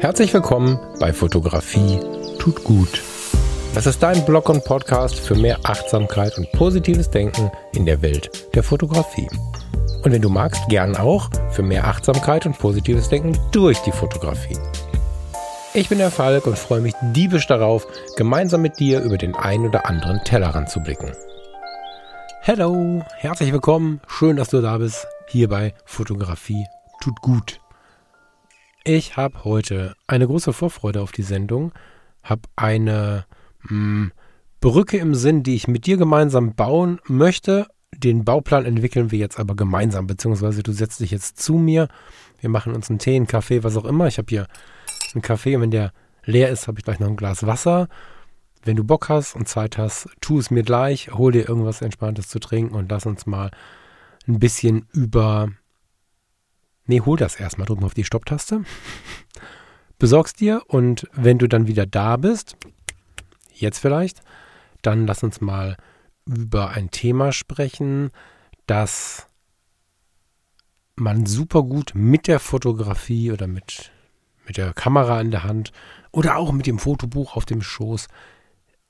Herzlich willkommen bei Fotografie tut gut. Das ist dein Blog und Podcast für mehr Achtsamkeit und positives Denken in der Welt der Fotografie. Und wenn du magst, gern auch für mehr Achtsamkeit und positives Denken durch die Fotografie. Ich bin der Falk und freue mich diebisch darauf, gemeinsam mit dir über den ein oder anderen Tellerrand zu blicken. Hello, herzlich willkommen, schön, dass du da bist, hier bei Fotografie tut gut. Ich habe heute eine große Vorfreude auf die Sendung, habe eine mh, hm, Brücke im Sinn, die ich mit dir gemeinsam bauen möchte. Den Bauplan entwickeln wir jetzt aber gemeinsam, beziehungsweise du setzt dich jetzt zu mir. Wir machen uns einen Tee, einen Kaffee, was auch immer. Ich habe hier einen Kaffee und wenn der leer ist, habe ich gleich noch ein Glas Wasser. Wenn du Bock hast und Zeit hast, tu es mir gleich, hol dir irgendwas Entspanntes zu trinken und lass uns mal ein bisschen über. Nee, hol das erstmal, drück mal auf die Stopptaste. Besorgst dir und wenn du dann wieder da bist, jetzt vielleicht, dann lass uns mal über ein Thema sprechen, das man super gut mit der Fotografie oder mit, mit der Kamera in der Hand oder auch mit dem Fotobuch auf dem Schoß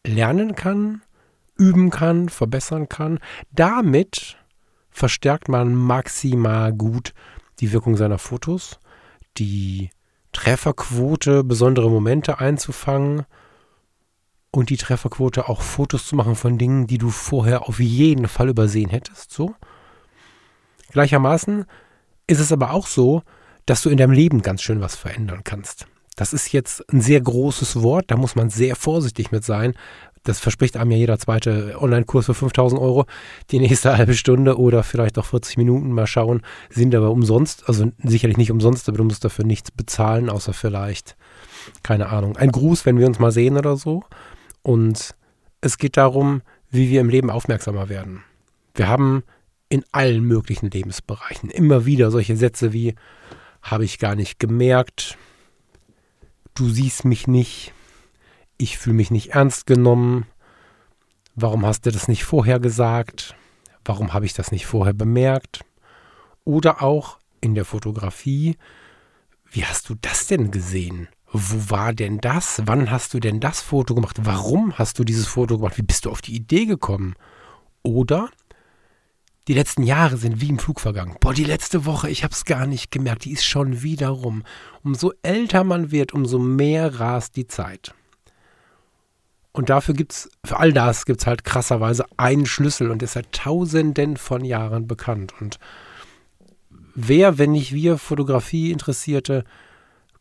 lernen kann, üben kann, verbessern kann. Damit verstärkt man maximal gut die Wirkung seiner Fotos, die Trefferquote, besondere Momente einzufangen und die Trefferquote auch Fotos zu machen von Dingen, die du vorher auf jeden Fall übersehen hättest. So. Gleichermaßen ist es aber auch so, dass du in deinem Leben ganz schön was verändern kannst. Das ist jetzt ein sehr großes Wort, da muss man sehr vorsichtig mit sein. Das verspricht einem ja jeder zweite Online-Kurs für 5000 Euro. Die nächste halbe Stunde oder vielleicht auch 40 Minuten mal schauen, sind aber umsonst. Also sicherlich nicht umsonst, aber du musst dafür nichts bezahlen, außer vielleicht, keine Ahnung, ein Gruß, wenn wir uns mal sehen oder so. Und es geht darum, wie wir im Leben aufmerksamer werden. Wir haben in allen möglichen Lebensbereichen immer wieder solche Sätze wie habe ich gar nicht gemerkt, du siehst mich nicht, ich fühle mich nicht ernst genommen, warum hast du das nicht vorher gesagt, warum habe ich das nicht vorher bemerkt oder auch in der Fotografie, wie hast du das denn gesehen? wo war denn das? Wann hast du denn das Foto gemacht? Warum hast du dieses Foto gemacht? Wie bist du auf die Idee gekommen? Oder die letzten Jahre sind wie im Flug vergangen. Boah, die letzte Woche, ich habe es gar nicht gemerkt, die ist schon wieder rum. Umso älter man wird, umso mehr rast die Zeit. Und dafür gibt es, für all das gibt es halt krasserweise einen Schlüssel und ist seit tausenden von Jahren bekannt. Und wer, wenn nicht wir Fotografie Interessierte,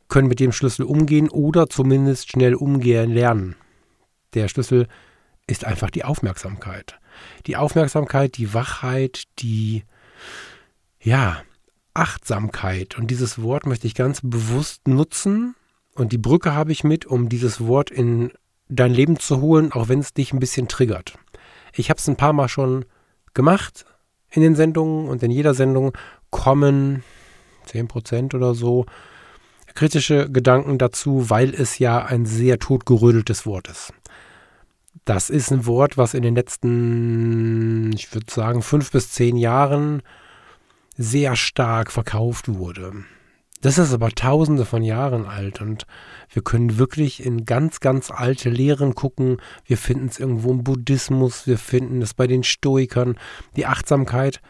können mit dem Schlüssel umgehen oder zumindest schnell umgehen lernen. Der Schlüssel ist einfach die Aufmerksamkeit. Die Aufmerksamkeit, die Wachheit, die, ja, Achtsamkeit. Und dieses Wort möchte ich ganz bewusst nutzen. Und die Brücke habe ich mit, um dieses Wort in dein Leben zu holen, auch wenn es dich ein bisschen triggert. Ich habe es ein paar Mal schon gemacht in den Sendungen und in jeder Sendung kommen 10% oder so kritische Gedanken dazu, weil es ja ein sehr totgerödeltes Wort ist. Das ist ein Wort, was in den letzten, ich würde sagen, fünf bis zehn Jahren sehr stark verkauft wurde. Das ist aber tausende von Jahren alt und wir können wirklich in ganz, ganz alte Lehren gucken. Wir finden es irgendwo im Buddhismus, wir finden es bei den Stoikern. Die Achtsamkeit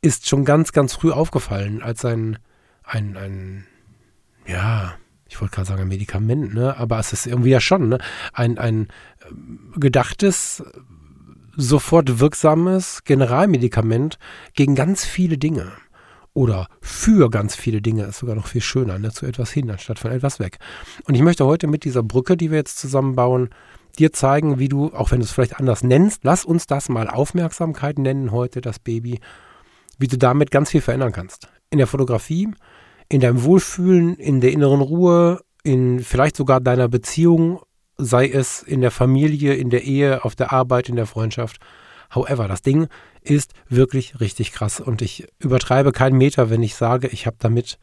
ist schon ganz, ganz früh aufgefallen als ein, ein, ein ja, ich wollte gerade sagen ein Medikament, ne? aber es ist irgendwie ja schon ne? ein, ein äh, gedachtes, sofort wirksames Generalmedikament gegen ganz viele Dinge. Oder für ganz viele Dinge ist sogar noch viel schöner, ne? zu etwas hin, anstatt von etwas weg. Und ich möchte heute mit dieser Brücke, die wir jetzt zusammenbauen, dir zeigen, wie du, auch wenn du es vielleicht anders nennst, lass uns das mal Aufmerksamkeit nennen heute, das Baby, wie du damit ganz viel verändern kannst. In der Fotografie, in deinem Wohlfühlen, in der inneren Ruhe, in vielleicht sogar deiner Beziehung, sei es in der Familie, in der Ehe, auf der Arbeit, in der Freundschaft. However, das Ding ist wirklich richtig krass und ich übertreibe keinen Meter, wenn ich sage, ich habe damit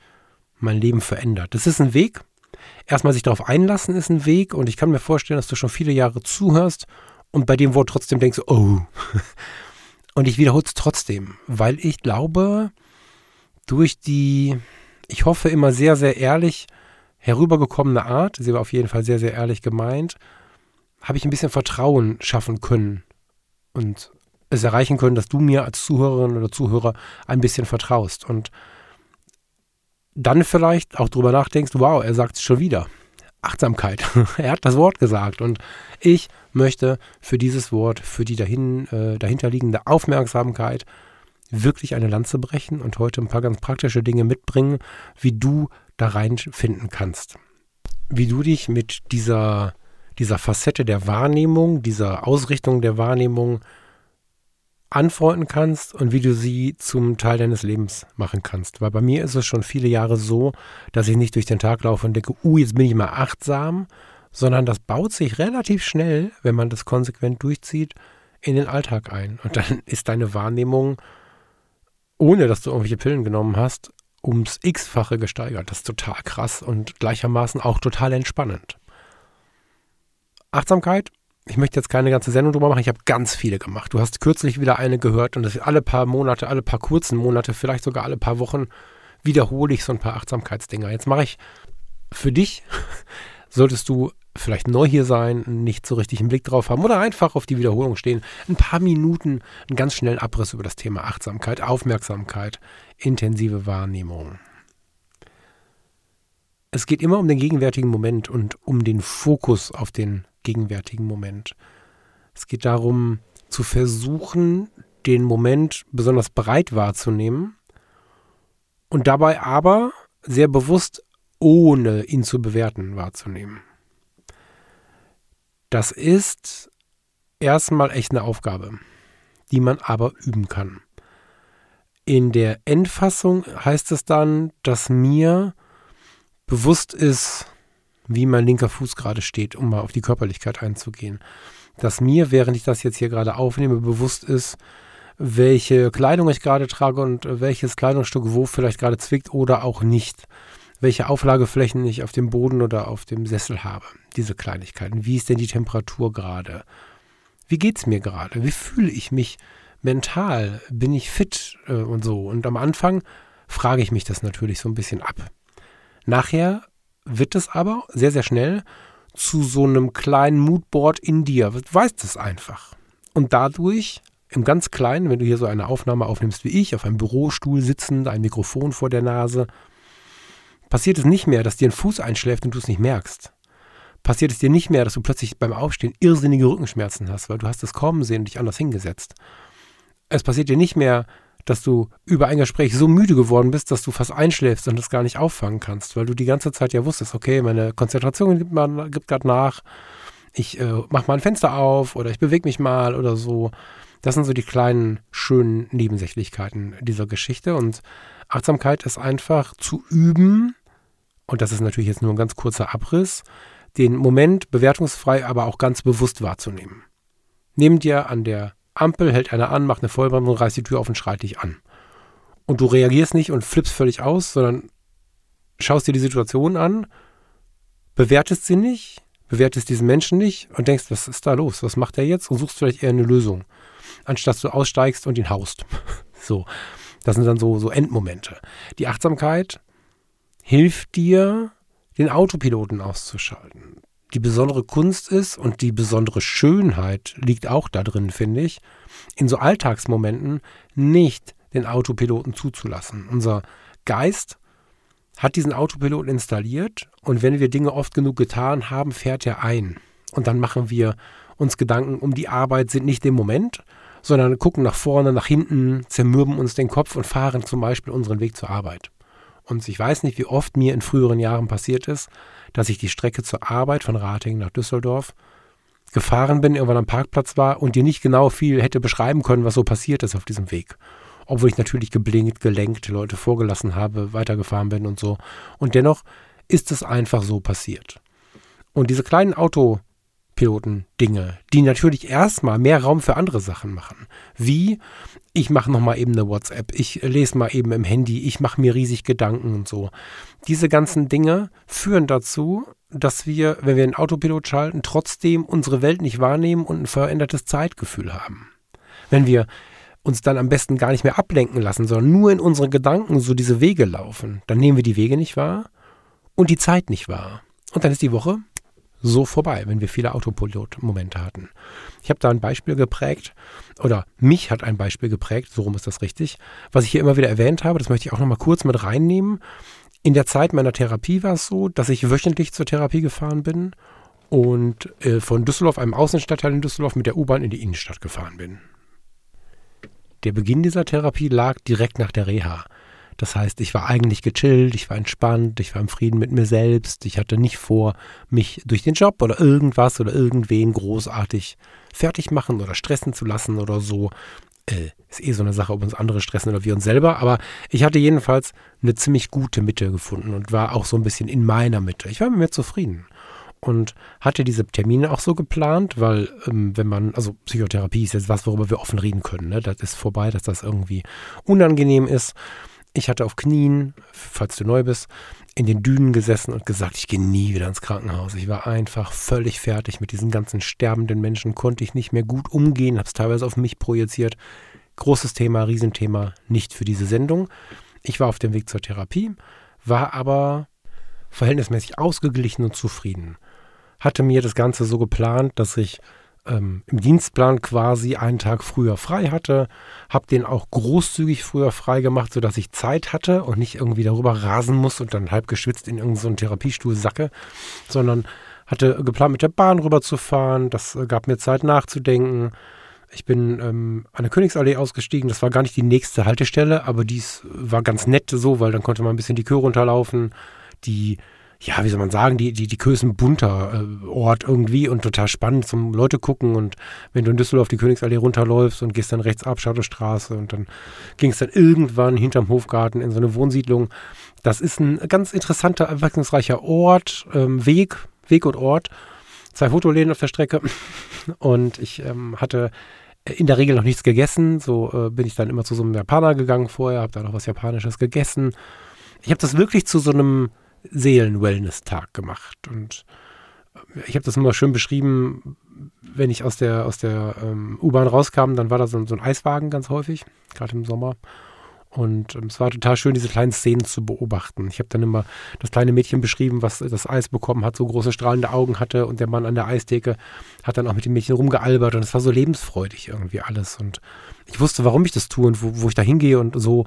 mein Leben verändert. Das ist ein Weg. Erstmal sich darauf einlassen ist ein Weg und ich kann mir vorstellen, dass du schon viele Jahre zuhörst und bei dem Wort trotzdem denkst, oh. Und ich wiederhole es trotzdem, weil ich glaube, durch die, ich hoffe, immer sehr, sehr ehrlich herübergekommene Art, sie war auf jeden Fall sehr, sehr ehrlich gemeint, habe ich ein bisschen Vertrauen schaffen können und es erreichen können, dass du mir als Zuhörerin oder Zuhörer ein bisschen vertraust und dann vielleicht auch drüber nachdenkst, wow, er sagt es schon wieder. Achtsamkeit. er hat das Wort gesagt und ich möchte für dieses Wort, für die dahin, äh, dahinterliegende Aufmerksamkeit wirklich eine Lanze brechen und heute ein paar ganz praktische Dinge mitbringen, wie du da reinfinden kannst. Wie du dich mit dieser, dieser Facette der Wahrnehmung, dieser Ausrichtung der Wahrnehmung anfreunden kannst und wie du sie zum Teil deines Lebens machen kannst. Weil bei mir ist es schon viele Jahre so, dass ich nicht durch den Tag laufe und denke, uh, jetzt bin ich mal achtsam, sondern das baut sich relativ schnell, wenn man das konsequent durchzieht, in den Alltag ein. Und dann ist deine Wahrnehmung, ohne dass du irgendwelche Pillen genommen hast, ums x-fache gesteigert. Das ist total krass und gleichermaßen auch total entspannend. Achtsamkeit ich möchte jetzt keine ganze Sendung drüber machen, ich habe ganz viele gemacht. Du hast kürzlich wieder eine gehört und das alle paar Monate, alle paar kurzen Monate, vielleicht sogar alle paar Wochen wiederhole ich so ein paar Achtsamkeitsdinger. Jetzt mache ich für dich, solltest du vielleicht neu hier sein, nicht so richtig einen Blick drauf haben oder einfach auf die Wiederholung stehen, ein paar Minuten einen ganz schnellen Abriss über das Thema Achtsamkeit, Aufmerksamkeit, intensive Wahrnehmung. Es geht immer um den gegenwärtigen Moment und um den Fokus auf den gegenwärtigen Moment. Es geht darum, zu versuchen, den Moment besonders breit wahrzunehmen und dabei aber sehr bewusst, ohne ihn zu bewerten, wahrzunehmen. Das ist erstmal echt eine Aufgabe, die man aber üben kann. In der Endfassung heißt es dann, dass mir bewusst ist, wie mein linker Fuß gerade steht, um mal auf die Körperlichkeit einzugehen. Dass mir, während ich das jetzt hier gerade aufnehme, bewusst ist, welche Kleidung ich gerade trage und welches Kleidungsstück wo vielleicht gerade zwickt oder auch nicht. Welche Auflageflächen ich auf dem Boden oder auf dem Sessel habe. Diese Kleinigkeiten. Wie ist denn die Temperatur gerade? Wie geht es mir gerade? Wie fühle ich mich mental? Bin ich fit äh, und so? Und am Anfang frage ich mich das natürlich so ein bisschen ab. Nachher wird es aber sehr, sehr schnell zu so einem kleinen Moodboard in dir. Du weißt es einfach. Und dadurch, im ganz Kleinen, wenn du hier so eine Aufnahme aufnimmst wie ich, auf einem Bürostuhl sitzend, ein Mikrofon vor der Nase, passiert es nicht mehr, dass dir ein Fuß einschläft und du es nicht merkst. Passiert es dir nicht mehr, dass du plötzlich beim Aufstehen irrsinnige Rückenschmerzen hast, weil du hast es kommen sehen und dich anders hingesetzt. Es passiert dir nicht mehr, dass du über ein Gespräch so müde geworden bist, dass du fast einschläfst und es gar nicht auffangen kannst, weil du die ganze Zeit ja wusstest, okay, meine Konzentration gibt, gibt gerade nach, ich äh, mache mal ein Fenster auf oder ich bewege mich mal oder so. Das sind so die kleinen, schönen Nebensächlichkeiten dieser Geschichte und Achtsamkeit ist einfach zu üben, und das ist natürlich jetzt nur ein ganz kurzer Abriss, den Moment bewertungsfrei, aber auch ganz bewusst wahrzunehmen. Nimm dir an der Ampel, hält einer an, macht eine Vollbremsung, reißt die Tür auf und schreit dich an. Und du reagierst nicht und flippst völlig aus, sondern schaust dir die Situation an, bewertest sie nicht, bewertest diesen Menschen nicht und denkst, was ist da los? Was macht er jetzt? Und suchst vielleicht eher eine Lösung, anstatt du aussteigst und ihn haust. so. Das sind dann so, so Endmomente. Die Achtsamkeit hilft dir, den Autopiloten auszuschalten die besondere Kunst ist und die besondere Schönheit liegt auch da drin, finde ich, in so Alltagsmomenten nicht den Autopiloten zuzulassen. Unser Geist hat diesen Autopiloten installiert und wenn wir Dinge oft genug getan haben, fährt er ein. Und dann machen wir uns Gedanken um die Arbeit, sind nicht im Moment, sondern gucken nach vorne, nach hinten, zermürben uns den Kopf und fahren zum Beispiel unseren Weg zur Arbeit. Und ich weiß nicht, wie oft mir in früheren Jahren passiert ist, dass ich die Strecke zur Arbeit von Ratingen nach Düsseldorf gefahren bin, irgendwann am Parkplatz war und dir nicht genau viel hätte beschreiben können, was so passiert ist auf diesem Weg. Obwohl ich natürlich geblinkt, gelenkt, Leute vorgelassen habe, weitergefahren bin und so. Und dennoch ist es einfach so passiert. Und diese kleinen Auto, Piloten-Dinge, die natürlich erstmal mehr Raum für andere Sachen machen. Wie, ich mache nochmal eben eine WhatsApp, ich lese mal eben im Handy, ich mache mir riesig Gedanken und so. Diese ganzen Dinge führen dazu, dass wir, wenn wir einen Autopilot schalten, trotzdem unsere Welt nicht wahrnehmen und ein verändertes Zeitgefühl haben. Wenn wir uns dann am besten gar nicht mehr ablenken lassen, sondern nur in unseren Gedanken so diese Wege laufen, dann nehmen wir die Wege nicht wahr und die Zeit nicht wahr. Und dann ist die Woche so vorbei, wenn wir viele Autopilot-Momente hatten. Ich habe da ein Beispiel geprägt, oder mich hat ein Beispiel geprägt, so rum ist das richtig, was ich hier immer wieder erwähnt habe, das möchte ich auch nochmal kurz mit reinnehmen. In der Zeit meiner Therapie war es so, dass ich wöchentlich zur Therapie gefahren bin und äh, von Düsseldorf, einem Außenstadtteil in Düsseldorf, mit der U-Bahn in die Innenstadt gefahren bin. Der Beginn dieser Therapie lag direkt nach der Reha. Das heißt, ich war eigentlich gechillt, ich war entspannt, ich war im Frieden mit mir selbst. Ich hatte nicht vor, mich durch den Job oder irgendwas oder irgendwen großartig fertig machen oder stressen zu lassen oder so. Äh, ist eh so eine Sache, ob uns andere stressen oder wir uns selber. Aber ich hatte jedenfalls eine ziemlich gute Mitte gefunden und war auch so ein bisschen in meiner Mitte. Ich war mit mir zufrieden und hatte diese Termine auch so geplant, weil ähm, wenn man, also Psychotherapie ist jetzt was, worüber wir offen reden können. Ne? Das ist vorbei, dass das irgendwie unangenehm ist. Ich hatte auf Knien, falls du neu bist, in den Dünen gesessen und gesagt, ich gehe nie wieder ins Krankenhaus. Ich war einfach völlig fertig mit diesen ganzen sterbenden Menschen, konnte ich nicht mehr gut umgehen, habe es teilweise auf mich projiziert. Großes Thema, Riesenthema, nicht für diese Sendung. Ich war auf dem Weg zur Therapie, war aber verhältnismäßig ausgeglichen und zufrieden. Hatte mir das Ganze so geplant, dass ich ähm, im Dienstplan quasi einen Tag früher frei hatte, habe den auch großzügig früher frei gemacht, sodass ich Zeit hatte und nicht irgendwie darüber rasen muss und dann halb geschwitzt in irgendeinen so Therapiestuhl sacke, sondern hatte geplant, mit der Bahn rüberzufahren. Das äh, gab mir Zeit nachzudenken. Ich bin ähm, an der Königsallee ausgestiegen. Das war gar nicht die nächste Haltestelle, aber dies war ganz nett so, weil dann konnte man ein bisschen die Kö runterlaufen. Die ja, wie soll man sagen, die, die, die Kösen bunter äh, Ort irgendwie und total spannend zum Leute gucken. Und wenn du in Düsseldorf die Königsallee runterläufst und gehst dann rechts ab, Schadowstraße und dann ging es dann irgendwann hinterm Hofgarten in so eine Wohnsiedlung. Das ist ein ganz interessanter, abwechslungsreicher Ort, ähm, Weg, Weg und Ort. Zwei Fotoläden auf der Strecke. Und ich ähm, hatte in der Regel noch nichts gegessen. So äh, bin ich dann immer zu so einem Japaner gegangen vorher, habe da noch was Japanisches gegessen. Ich habe das wirklich zu so einem Seelen-Wellness-Tag gemacht. Und äh, ich habe das immer schön beschrieben, wenn ich aus der, aus der ähm, U-Bahn rauskam, dann war da so, so, ein Eiswagen ganz häufig, gerade im Sommer. Und ähm, es war total schön, diese kleinen Szenen zu beobachten. Ich habe dann immer das kleine Mädchen beschrieben, was das Eis bekommen hat, so große strahlende Augen hatte und der Mann an der Eistheke hat dann auch mit dem Mädchen rumgealbert und es war so lebensfreudig irgendwie alles. Und ich wusste, warum ich das tue und wo, wo ich da hingehe und so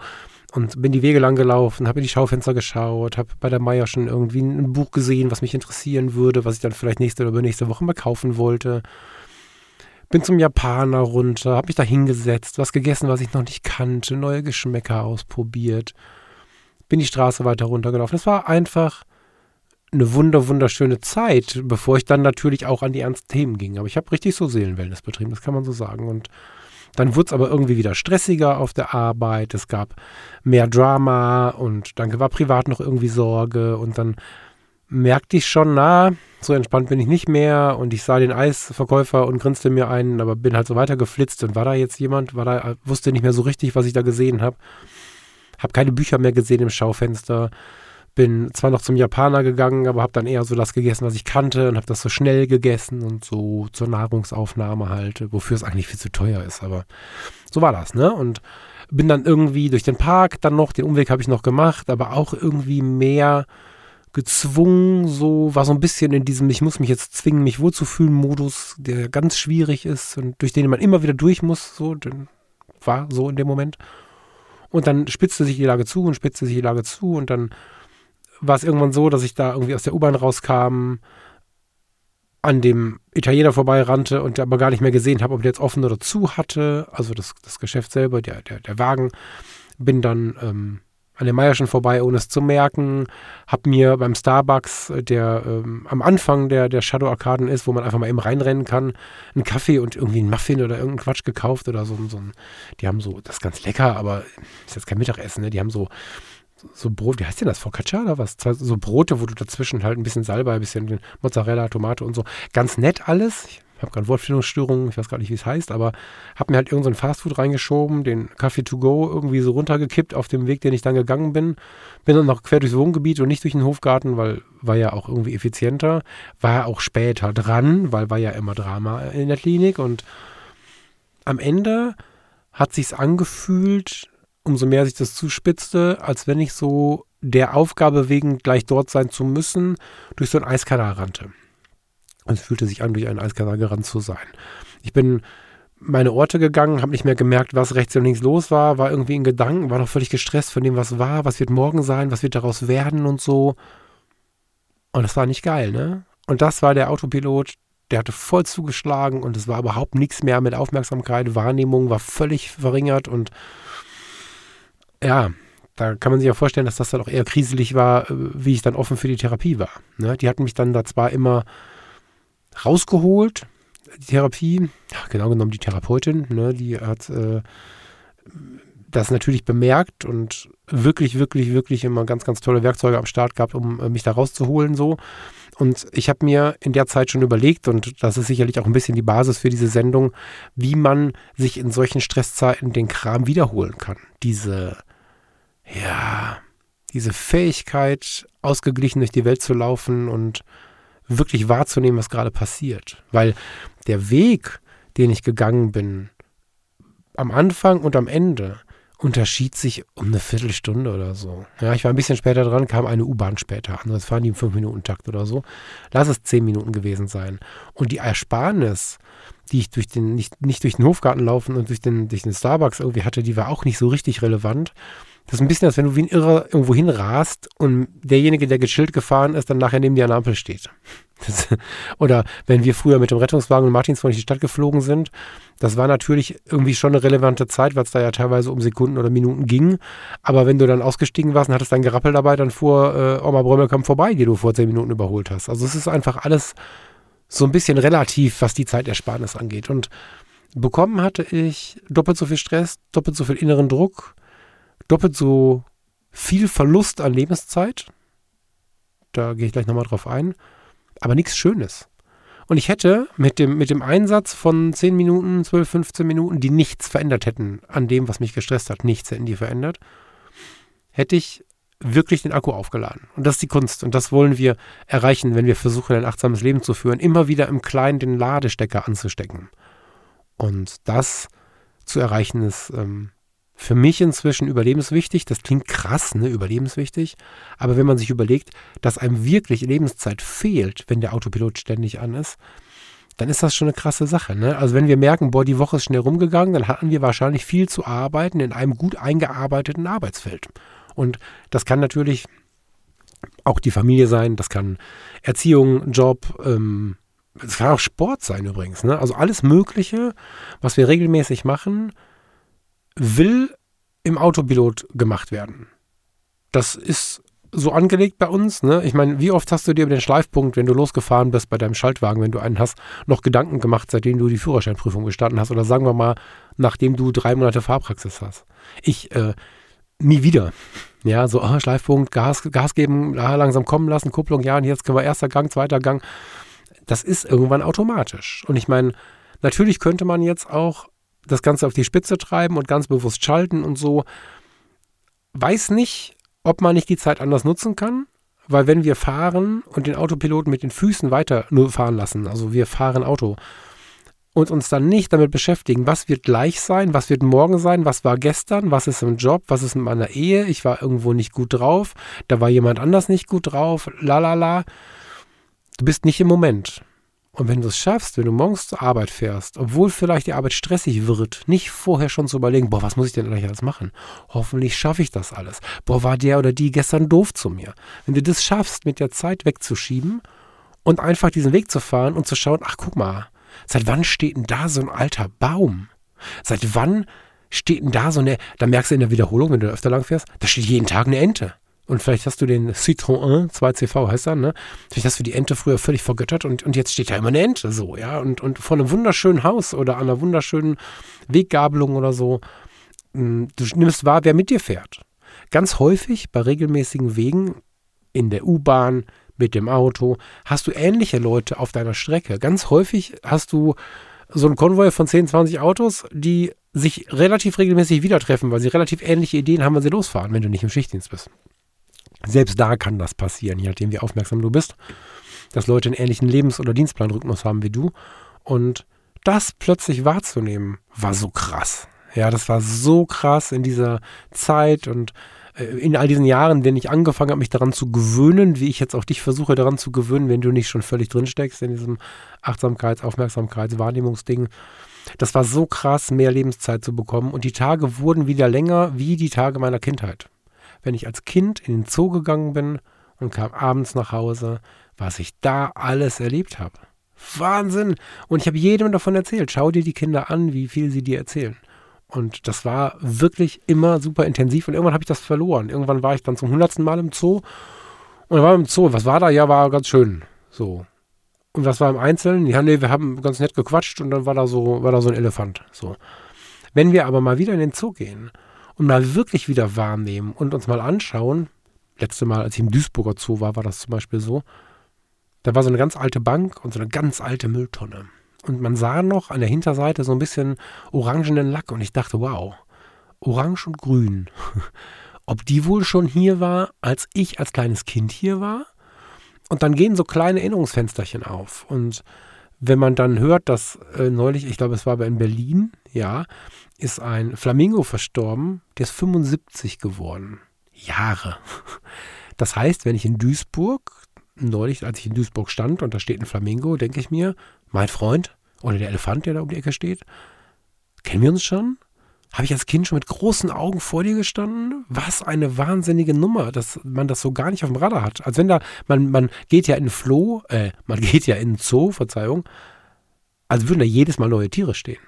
und bin die Wege lang gelaufen, habe in die Schaufenster geschaut, habe bei der Meier schon irgendwie ein Buch gesehen, was mich interessieren würde, was ich dann vielleicht nächste oder übernächste Woche mal kaufen wollte. Bin zum Japaner runter, habe mich da hingesetzt, was gegessen, was ich noch nicht kannte, neue Geschmäcker ausprobiert. Bin die Straße weiter runtergelaufen. Es war einfach eine wunder, wunderschöne Zeit, bevor ich dann natürlich auch an die ernsten Themen ging. Aber ich habe richtig so Seelenwellness betrieben, das kann man so sagen. Und dann wurde es aber irgendwie wieder stressiger auf der Arbeit. Es gab mehr Drama und dann war privat noch irgendwie Sorge und dann merkte ich schon, na, so entspannt bin ich nicht mehr und ich sah den Eisverkäufer und grinste mir ein, aber bin halt so weiter geflitzt und war da jetzt jemand, war da, wusste nicht mehr so richtig, was ich da gesehen habe. Hab keine Bücher mehr gesehen im Schaufenster bin zwar noch zum Japaner gegangen, aber habe dann eher so das gegessen, was ich kannte und habe das so schnell gegessen und so zur Nahrungsaufnahme halt, wofür es eigentlich viel zu teuer ist, aber so war das, ne? Und bin dann irgendwie durch den Park dann noch, den Umweg habe ich noch gemacht, aber auch irgendwie mehr gezwungen, so war so ein bisschen in diesem ich muss mich jetzt zwingen, mich wohlzufühlen Modus, der ganz schwierig ist und durch den man immer wieder durch muss, so war so in dem Moment. Und dann spitzte sich die Lage zu und spitzte sich die Lage zu und dann war es irgendwann so, dass ich da irgendwie aus der U-Bahn rauskam, an dem Italiener vorbeirannte und aber gar nicht mehr gesehen habe, ob der jetzt offen oder zu hatte. Also das, das Geschäft selber, der, der, der Wagen. Bin dann ähm, an dem Meierschen vorbei, ohne es zu merken. Hab mir beim Starbucks, der ähm, am Anfang der, der Shadow Arkaden ist, wo man einfach mal eben reinrennen kann, einen Kaffee und irgendwie einen Muffin oder irgendeinen Quatsch gekauft oder so, so ein, die haben so, das ist ganz lecker, aber ist jetzt kein Mittagessen, ne? Die haben so so Brot, wie heißt denn das, Focaccia oder was? So Brote, wo du dazwischen halt ein bisschen Salbei, ein bisschen Mozzarella, Tomate und so. Ganz nett alles. Ich habe gerade Wortfindungsstörungen, ich weiß gar nicht, wie es heißt, aber habe mir halt irgendein so Fastfood reingeschoben, den Kaffee to go irgendwie so runtergekippt auf dem Weg, den ich dann gegangen bin. Bin dann noch quer durchs Wohngebiet und nicht durch den Hofgarten, weil war ja auch irgendwie effizienter. War auch später dran, weil war ja immer Drama in der Klinik und am Ende hat sich's angefühlt, umso mehr sich das zuspitzte, als wenn ich so der Aufgabe wegen gleich dort sein zu müssen, durch so einen Eiskanal rannte. Es fühlte sich an, durch einen Eiskanal gerannt zu sein. Ich bin meine Orte gegangen, habe nicht mehr gemerkt, was rechts und links los war, war irgendwie in Gedanken, war noch völlig gestresst von dem, was war, was wird morgen sein, was wird daraus werden und so. Und das war nicht geil, ne? Und das war der Autopilot, der hatte voll zugeschlagen und es war überhaupt nichts mehr mit Aufmerksamkeit, Wahrnehmung war völlig verringert und ja, da kann man sich ja vorstellen, dass das dann auch eher kriselig war, äh, wie ich dann offen für die Therapie war. Ne? Die hatten mich dann da zwar immer rausgeholt, die Therapie, genau genommen die Therapeutin, ne, die hat äh, das natürlich bemerkt und wirklich, wirklich, wirklich immer ganz, ganz tolle Werkzeuge am Start gehabt, um äh, mich da rauszuholen so. Und ich habe mir in der Zeit schon überlegt, und das ist sicherlich auch ein bisschen die Basis für diese Sendung, wie man sich in solchen Stresszeiten den Kram wiederholen kann. Diese, ja, diese Fähigkeit, ausgeglichen durch die Welt zu laufen und wirklich wahrzunehmen, was gerade passiert. Weil der Weg, den ich gegangen bin, am Anfang und am Ende, unterschied sich um eine Viertelstunde oder so. Ja, ich war ein bisschen später dran, kam eine U-Bahn später an. Das fahren die im 5-Minuten-Takt oder so. Lass es 10 Minuten gewesen sein. Und die Ersparnis, die ich durch den, nicht, nicht durch den Hofgarten laufen und durch den, durch den Starbucks irgendwie hatte, die war auch nicht so richtig relevant. Das ist ein bisschen, als wenn du wie ein Irrer irgendwo hinrast und derjenige, der gechillt gefahren ist, dann nachher neben dir an der Ampel steht. Das, oder wenn wir früher mit dem Rettungswagen in Martinsville in die Stadt geflogen sind, das war natürlich irgendwie schon eine relevante Zeit, weil es da ja teilweise um Sekunden oder Minuten ging. Aber wenn du dann ausgestiegen warst und hattest dein Gerappel dabei, dann fuhr äh, Oma Brömmelkamp vorbei, die du vor zehn Minuten überholt hast. Also es ist einfach alles so ein bisschen relativ, was die Zeitersparnis angeht. Und bekommen hatte ich doppelt so viel Stress, doppelt so viel inneren Druck, doppelt so viel Verlust an Lebenszeit. Da gehe ich gleich nochmal drauf ein. Aber nichts Schönes. Und ich hätte mit dem, mit dem Einsatz von 10 Minuten, 12, 15 Minuten, die nichts verändert hätten an dem, was mich gestresst hat, nichts hätten die verändert, hätte ich wirklich den Akku aufgeladen. Und das ist die Kunst. Und das wollen wir erreichen, wenn wir versuchen, ein achtsames Leben zu führen, immer wieder im Kleinen den Ladestecker anzustecken. Und das zu erreichen ist ähm, für mich inzwischen überlebenswichtig. Das klingt krass, ne, überlebenswichtig. Aber wenn man sich überlegt, dass einem wirklich Lebenszeit fehlt, wenn der Autopilot ständig an ist, dann ist das schon eine krasse Sache. Ne? Also wenn wir merken, boah, die Woche ist schnell rumgegangen, dann hatten wir wahrscheinlich viel zu arbeiten in einem gut eingearbeiteten Arbeitsfeld. Und das kann natürlich auch die Familie sein, das kann Erziehung, Job, ähm, das kann auch Sport sein übrigens. Ne? Also alles Mögliche, was wir regelmäßig machen, will im Autopilot gemacht werden. Das ist so angelegt bei uns. Ne? Ich meine, wie oft hast du dir über den Schleifpunkt, wenn du losgefahren bist bei deinem Schaltwagen, wenn du einen hast, noch Gedanken gemacht, seitdem du die Führerscheinprüfung gestanden hast? Oder sagen wir mal, nachdem du drei Monate Fahrpraxis hast? Ich, äh, nie wieder. Ja, so, oh, Schleifpunkt, Gas, Gas geben, langsam kommen lassen, Kupplung, ja, und jetzt können wir erster Gang, zweiter Gang. Das ist irgendwann automatisch. Und ich meine, natürlich könnte man jetzt auch das Ganze auf die Spitze treiben und ganz bewusst schalten und so. Weiß nicht, ob man nicht die Zeit anders nutzen kann, weil wenn wir fahren und den Autopiloten mit den Füßen weiter nur fahren lassen, also wir fahren Auto, und uns dann nicht damit beschäftigen, was wird gleich sein, was wird morgen sein, was war gestern, was ist im Job, was ist mit meiner Ehe, ich war irgendwo nicht gut drauf, da war jemand anders nicht gut drauf, la la la. Du bist nicht im Moment. Und wenn du es schaffst, wenn du morgens zur Arbeit fährst, obwohl vielleicht die Arbeit stressig wird, nicht vorher schon zu überlegen, boah, was muss ich denn eigentlich alles machen? Hoffentlich schaffe ich das alles. Boah, war der oder die gestern doof zu mir. Wenn du das schaffst, mit der Zeit wegzuschieben und einfach diesen Weg zu fahren und zu schauen, ach guck mal, seit wann steht denn da so ein alter Baum? Seit wann steht denn da so eine, da merkst du in der Wiederholung, wenn du öfter lang fährst, da steht jeden Tag eine Ente. Und vielleicht hast du den Citroën 2CV, heißt er, ne? Vielleicht hast du die Ente früher völlig vergöttert und, und jetzt steht da immer eine Ente so, ja? Und, und vor einem wunderschönen Haus oder an einer wunderschönen Weggabelung oder so. Hm, du nimmst wahr, wer mit dir fährt. Ganz häufig bei regelmäßigen Wegen in der U-Bahn, mit dem Auto, hast du ähnliche Leute auf deiner Strecke. Ganz häufig hast du so einen Konvoi von 10, 20 Autos, die sich relativ regelmäßig wieder treffen, weil sie relativ ähnliche Ideen haben, wenn sie losfahren, wenn du nicht im Schichtdienst bist. Selbst da kann das passieren, je nachdem, wie aufmerksam du bist, dass Leute einen ähnlichen Lebens- oder Dienstplanrhythmus haben wie du. Und das plötzlich wahrzunehmen, war so krass. Ja, das war so krass in dieser Zeit und äh, in all diesen Jahren, in denen ich angefangen habe, mich daran zu gewöhnen, wie ich jetzt auch dich versuche daran zu gewöhnen, wenn du nicht schon völlig drinsteckst in diesem Achtsamkeits-, Aufmerksamkeits-, Wahrnehmungsding. Das war so krass, mehr Lebenszeit zu bekommen. Und die Tage wurden wieder länger wie die Tage meiner Kindheit. Wenn ich als Kind in den Zoo gegangen bin und kam abends nach Hause, was ich da alles erlebt habe. Wahnsinn! Und ich habe jedem davon erzählt. Schau dir die Kinder an, wie viel sie dir erzählen. Und das war wirklich immer super intensiv und irgendwann habe ich das verloren. Irgendwann war ich dann zum hundertsten Mal im Zoo und war im Zoo. Was war da? Ja, war ganz schön. So. Und was war im Einzelnen? Ja, nee, wir haben ganz nett gequatscht und dann war da so, war da so ein Elefant. So. Wenn wir aber mal wieder in den Zoo gehen und mal wirklich wieder wahrnehmen und uns mal anschauen, letzte Mal, als ich im Duisburger Zoo war, war das zum Beispiel so, da war so eine ganz alte Bank und so eine ganz alte Mülltonne und man sah noch an der Hinterseite so ein bisschen orangenen Lack und ich dachte, wow, orange und grün. Ob die wohl schon hier war, als ich als kleines Kind hier war? Und dann gehen so kleine Erinnerungsfensterchen auf. Und wenn man dann hört, dass äh, neulich, ich glaube, es war aber in Berlin, ja, ist ein Flamingo verstorben, der ist 75 geworden. Jahre. Das heißt, wenn ich in Duisburg, neulich, als ich in Duisburg stand und da steht ein Flamingo, denke ich mir, mein Freund oder der Elefant, der da um die Ecke steht, kennen wir uns schon? Habe ich als Kind schon mit großen Augen vor dir gestanden? Was eine wahnsinnige Nummer, dass man das so gar nicht auf dem Radar hat. Als wenn da, man, man geht ja in Floh, äh, man geht ja in Zoo, Verzeihung, als würden da jedes Mal neue Tiere stehen.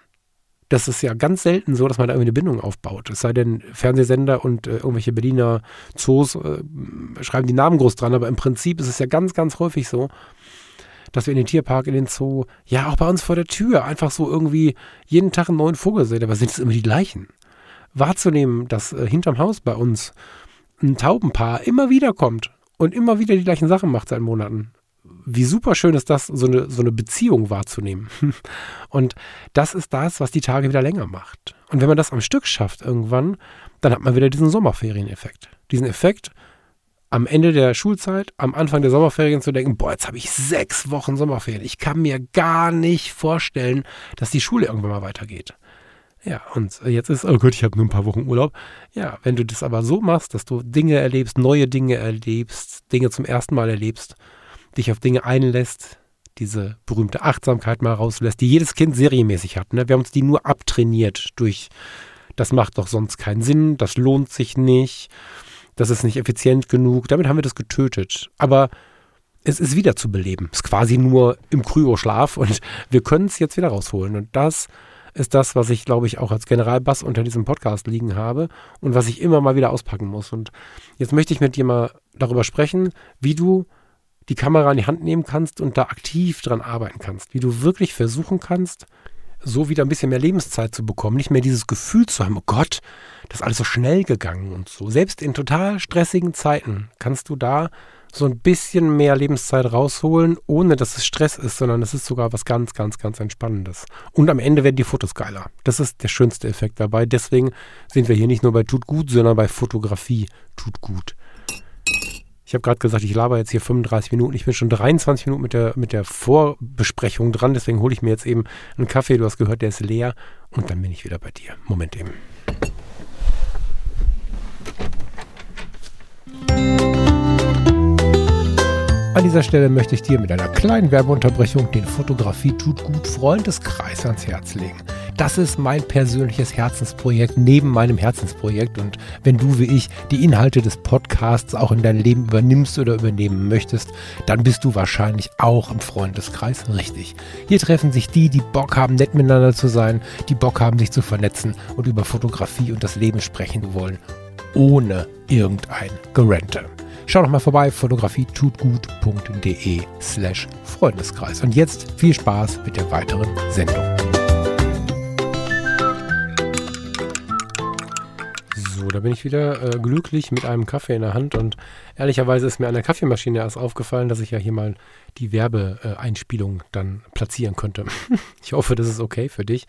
Das ist ja ganz selten so, dass man da irgendwie eine Bindung aufbaut. Es sei denn, Fernsehsender und äh, irgendwelche Berliner Zoos äh, schreiben die Namen groß dran, aber im Prinzip ist es ja ganz, ganz häufig so, dass wir in den Tierpark, in den Zoo, ja auch bei uns vor der Tür einfach so irgendwie jeden Tag einen neuen Vogel sehen, aber sind es immer die gleichen? Wahrzunehmen, dass äh, hinterm Haus bei uns ein Taubenpaar immer wieder kommt und immer wieder die gleichen Sachen macht seit Monaten. Wie super schön ist das, so eine, so eine Beziehung wahrzunehmen. Und das ist das, was die Tage wieder länger macht. Und wenn man das am Stück schafft irgendwann, dann hat man wieder diesen Sommerferieneffekt. Diesen Effekt, am Ende der Schulzeit, am Anfang der Sommerferien zu denken, boah, jetzt habe ich sechs Wochen Sommerferien. Ich kann mir gar nicht vorstellen, dass die Schule irgendwann mal weitergeht. Ja, und jetzt ist, oh Gott, ich habe nur ein paar Wochen Urlaub. Ja, wenn du das aber so machst, dass du Dinge erlebst, neue Dinge erlebst, Dinge zum ersten Mal erlebst, dich auf Dinge einlässt, diese berühmte Achtsamkeit mal rauslässt, die jedes Kind serienmäßig hat. Ne? Wir haben uns die nur abtrainiert durch, das macht doch sonst keinen Sinn, das lohnt sich nicht das ist nicht effizient genug. Damit haben wir das getötet. Aber es ist wieder zu beleben. Es ist quasi nur im Kryoschlaf und wir können es jetzt wieder rausholen. Und das ist das, was ich, glaube ich, auch als Generalbass unter diesem Podcast liegen habe und was ich immer mal wieder auspacken muss. Und jetzt möchte ich mit dir mal darüber sprechen, wie du die Kamera in die Hand nehmen kannst und da aktiv dran arbeiten kannst. Wie du wirklich versuchen kannst, so wieder ein bisschen mehr Lebenszeit zu bekommen, nicht mehr dieses Gefühl zu haben, oh Gott, das ist alles so schnell gegangen und so. Selbst in total stressigen Zeiten kannst du da so ein bisschen mehr Lebenszeit rausholen, ohne dass es Stress ist, sondern es ist sogar was ganz, ganz, ganz Entspannendes. Und am Ende werden die Fotos geiler. Das ist der schönste Effekt dabei. Deswegen sind wir hier nicht nur bei Tut gut, sondern bei Fotografie Tut gut. Ich habe gerade gesagt, ich laber jetzt hier 35 Minuten. Ich bin schon 23 Minuten mit der, mit der Vorbesprechung dran. Deswegen hole ich mir jetzt eben einen Kaffee. Du hast gehört, der ist leer. Und dann bin ich wieder bei dir. Moment eben. An dieser Stelle möchte ich dir mit einer kleinen Werbeunterbrechung den Fotografie tut gut Freundeskreis ans Herz legen. Das ist mein persönliches Herzensprojekt neben meinem Herzensprojekt und wenn du wie ich die Inhalte des Podcasts auch in dein Leben übernimmst oder übernehmen möchtest, dann bist du wahrscheinlich auch im Freundeskreis richtig. Hier treffen sich die, die Bock haben, nett miteinander zu sein, die Bock haben, sich zu vernetzen und über Fotografie und das Leben sprechen wollen, ohne irgendein Gerente. Schau doch mal vorbei, fotografietutgut.de slash Freundeskreis. Und jetzt viel Spaß mit der weiteren Sendung. So, da bin ich wieder äh, glücklich mit einem Kaffee in der Hand und ehrlicherweise ist mir an der Kaffeemaschine erst aufgefallen, dass ich ja hier mal die Werbeeinspielung dann platzieren könnte. ich hoffe, das ist okay für dich.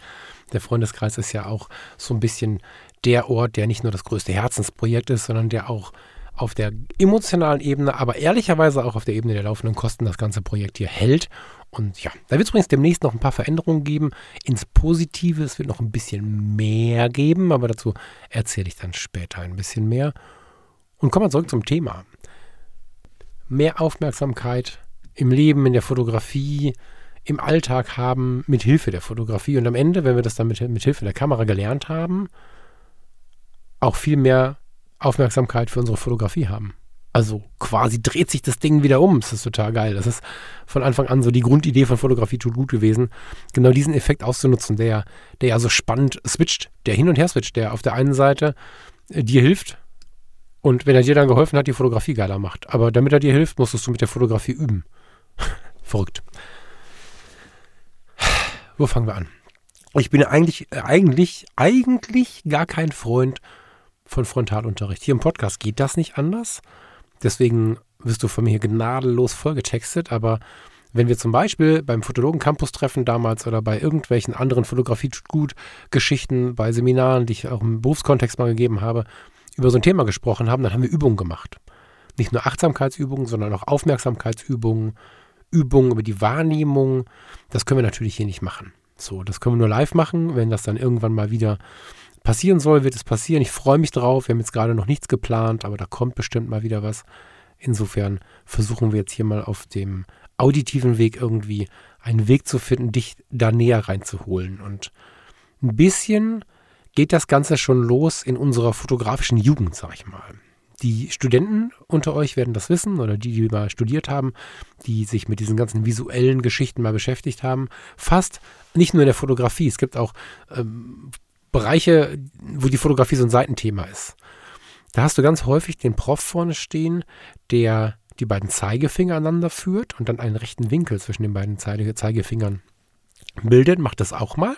Der Freundeskreis ist ja auch so ein bisschen der Ort, der nicht nur das größte Herzensprojekt ist, sondern der auch auf der emotionalen Ebene, aber ehrlicherweise auch auf der Ebene der laufenden Kosten das ganze Projekt hier hält. Und ja, da wird es übrigens demnächst noch ein paar Veränderungen geben. Ins Positive, es wird noch ein bisschen mehr geben, aber dazu erzähle ich dann später ein bisschen mehr. Und kommen wir zurück zum Thema. Mehr Aufmerksamkeit im Leben, in der Fotografie, im Alltag haben mit Hilfe der Fotografie. Und am Ende, wenn wir das dann mit, mit Hilfe der Kamera gelernt haben, auch viel mehr Aufmerksamkeit für unsere Fotografie haben. Also quasi dreht sich das Ding wieder um. Das ist total geil. Das ist von Anfang an so die Grundidee von Fotografie tut gut gewesen, genau diesen Effekt auszunutzen, der, der ja so spannend switcht, der hin und her switcht, der auf der einen Seite äh, dir hilft und wenn er dir dann geholfen hat, die Fotografie geiler macht. Aber damit er dir hilft, musstest du mit der Fotografie üben. Verrückt. Wo fangen wir an? Ich bin eigentlich, äh, eigentlich, eigentlich gar kein Freund von Frontalunterricht. Hier im Podcast geht das nicht anders. Deswegen wirst du von mir hier gnadenlos vollgetextet. Aber wenn wir zum Beispiel beim Fotologen Campus treffen damals oder bei irgendwelchen anderen Fotografie gut Geschichten, bei Seminaren, die ich auch im Berufskontext mal gegeben habe, über so ein Thema gesprochen haben, dann haben wir Übungen gemacht. Nicht nur Achtsamkeitsübungen, sondern auch Aufmerksamkeitsübungen, Übungen über die Wahrnehmung. Das können wir natürlich hier nicht machen. So, das können wir nur live machen. Wenn das dann irgendwann mal wieder passieren soll, wird es passieren. Ich freue mich drauf. Wir haben jetzt gerade noch nichts geplant, aber da kommt bestimmt mal wieder was. Insofern versuchen wir jetzt hier mal auf dem auditiven Weg irgendwie einen Weg zu finden, dich da näher reinzuholen. Und ein bisschen geht das Ganze schon los in unserer fotografischen Jugend, sag ich mal. Die Studenten unter euch werden das wissen oder die, die mal studiert haben, die sich mit diesen ganzen visuellen Geschichten mal beschäftigt haben. Fast nicht nur in der Fotografie. Es gibt auch ähm, Bereiche, wo die Fotografie so ein Seitenthema ist. Da hast du ganz häufig den Prof vorne stehen, der die beiden Zeigefinger aneinander führt und dann einen rechten Winkel zwischen den beiden Zeige Zeigefingern bildet. Macht das auch mal.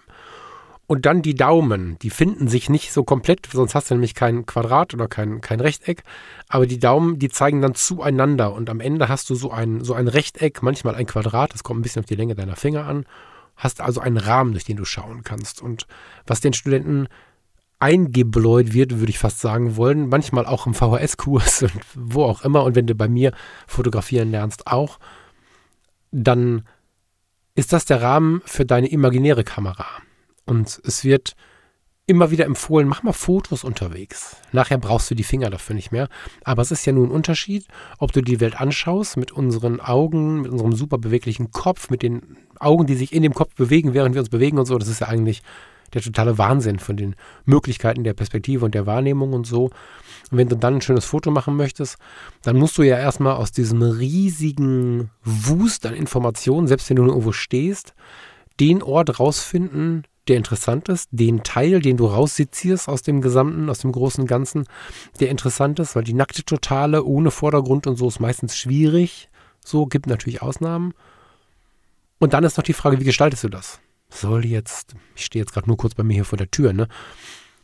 Und dann die Daumen, die finden sich nicht so komplett, sonst hast du nämlich kein Quadrat oder kein, kein Rechteck. Aber die Daumen, die zeigen dann zueinander und am Ende hast du so ein, so ein Rechteck, manchmal ein Quadrat, das kommt ein bisschen auf die Länge deiner Finger an hast also einen Rahmen, durch den du schauen kannst. Und was den Studenten eingebläut wird, würde ich fast sagen wollen, manchmal auch im VHS-Kurs und wo auch immer. Und wenn du bei mir fotografieren lernst auch, dann ist das der Rahmen für deine imaginäre Kamera. Und es wird immer wieder empfohlen, mach mal Fotos unterwegs. Nachher brauchst du die Finger dafür nicht mehr. Aber es ist ja nun ein Unterschied, ob du die Welt anschaust mit unseren Augen, mit unserem super beweglichen Kopf, mit den Augen, die sich in dem Kopf bewegen, während wir uns bewegen und so. Das ist ja eigentlich der totale Wahnsinn von den Möglichkeiten der Perspektive und der Wahrnehmung und so. Und wenn du dann ein schönes Foto machen möchtest, dann musst du ja erstmal aus diesem riesigen Wust an Informationen, selbst wenn du irgendwo stehst, den Ort rausfinden, der interessant ist, den Teil, den du raussezierst aus dem Gesamten, aus dem großen Ganzen, der interessant ist, weil die nackte Totale ohne Vordergrund und so ist meistens schwierig. So gibt natürlich Ausnahmen. Und dann ist noch die Frage, wie gestaltest du das? Soll jetzt, ich stehe jetzt gerade nur kurz bei mir hier vor der Tür, ne?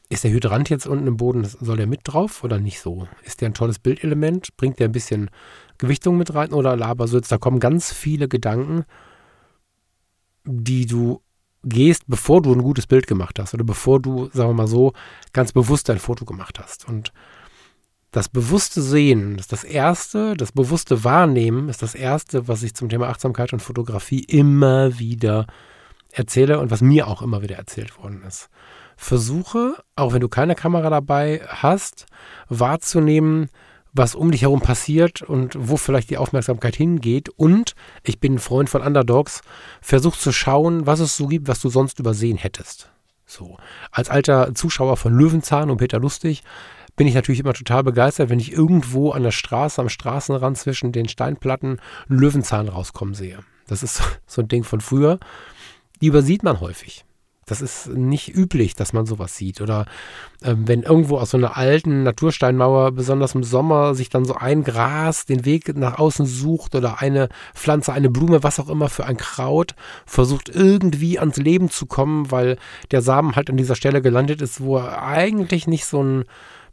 Ist der Hydrant jetzt unten im Boden, soll der mit drauf oder nicht so? Ist der ein tolles Bildelement? Bringt der ein bisschen Gewichtung mit rein oder laber so jetzt? Da kommen ganz viele Gedanken, die du gehst, bevor du ein gutes Bild gemacht hast oder bevor du, sagen wir mal so, ganz bewusst ein Foto gemacht hast. Und das bewusste Sehen ist das Erste, das bewusste Wahrnehmen ist das Erste, was ich zum Thema Achtsamkeit und Fotografie immer wieder erzähle und was mir auch immer wieder erzählt worden ist. Versuche, auch wenn du keine Kamera dabei hast, wahrzunehmen, was um dich herum passiert und wo vielleicht die Aufmerksamkeit hingeht. Und ich bin ein Freund von Underdogs. Versuch zu schauen, was es so gibt, was du sonst übersehen hättest. So. Als alter Zuschauer von Löwenzahn und Peter Lustig bin ich natürlich immer total begeistert, wenn ich irgendwo an der Straße, am Straßenrand zwischen den Steinplatten einen Löwenzahn rauskommen sehe. Das ist so ein Ding von früher. Die übersieht man häufig. Das ist nicht üblich, dass man sowas sieht. Oder äh, wenn irgendwo aus so einer alten Natursteinmauer, besonders im Sommer, sich dann so ein Gras den Weg nach außen sucht oder eine Pflanze, eine Blume, was auch immer für ein Kraut, versucht irgendwie ans Leben zu kommen, weil der Samen halt an dieser Stelle gelandet ist, wo er eigentlich nicht so einen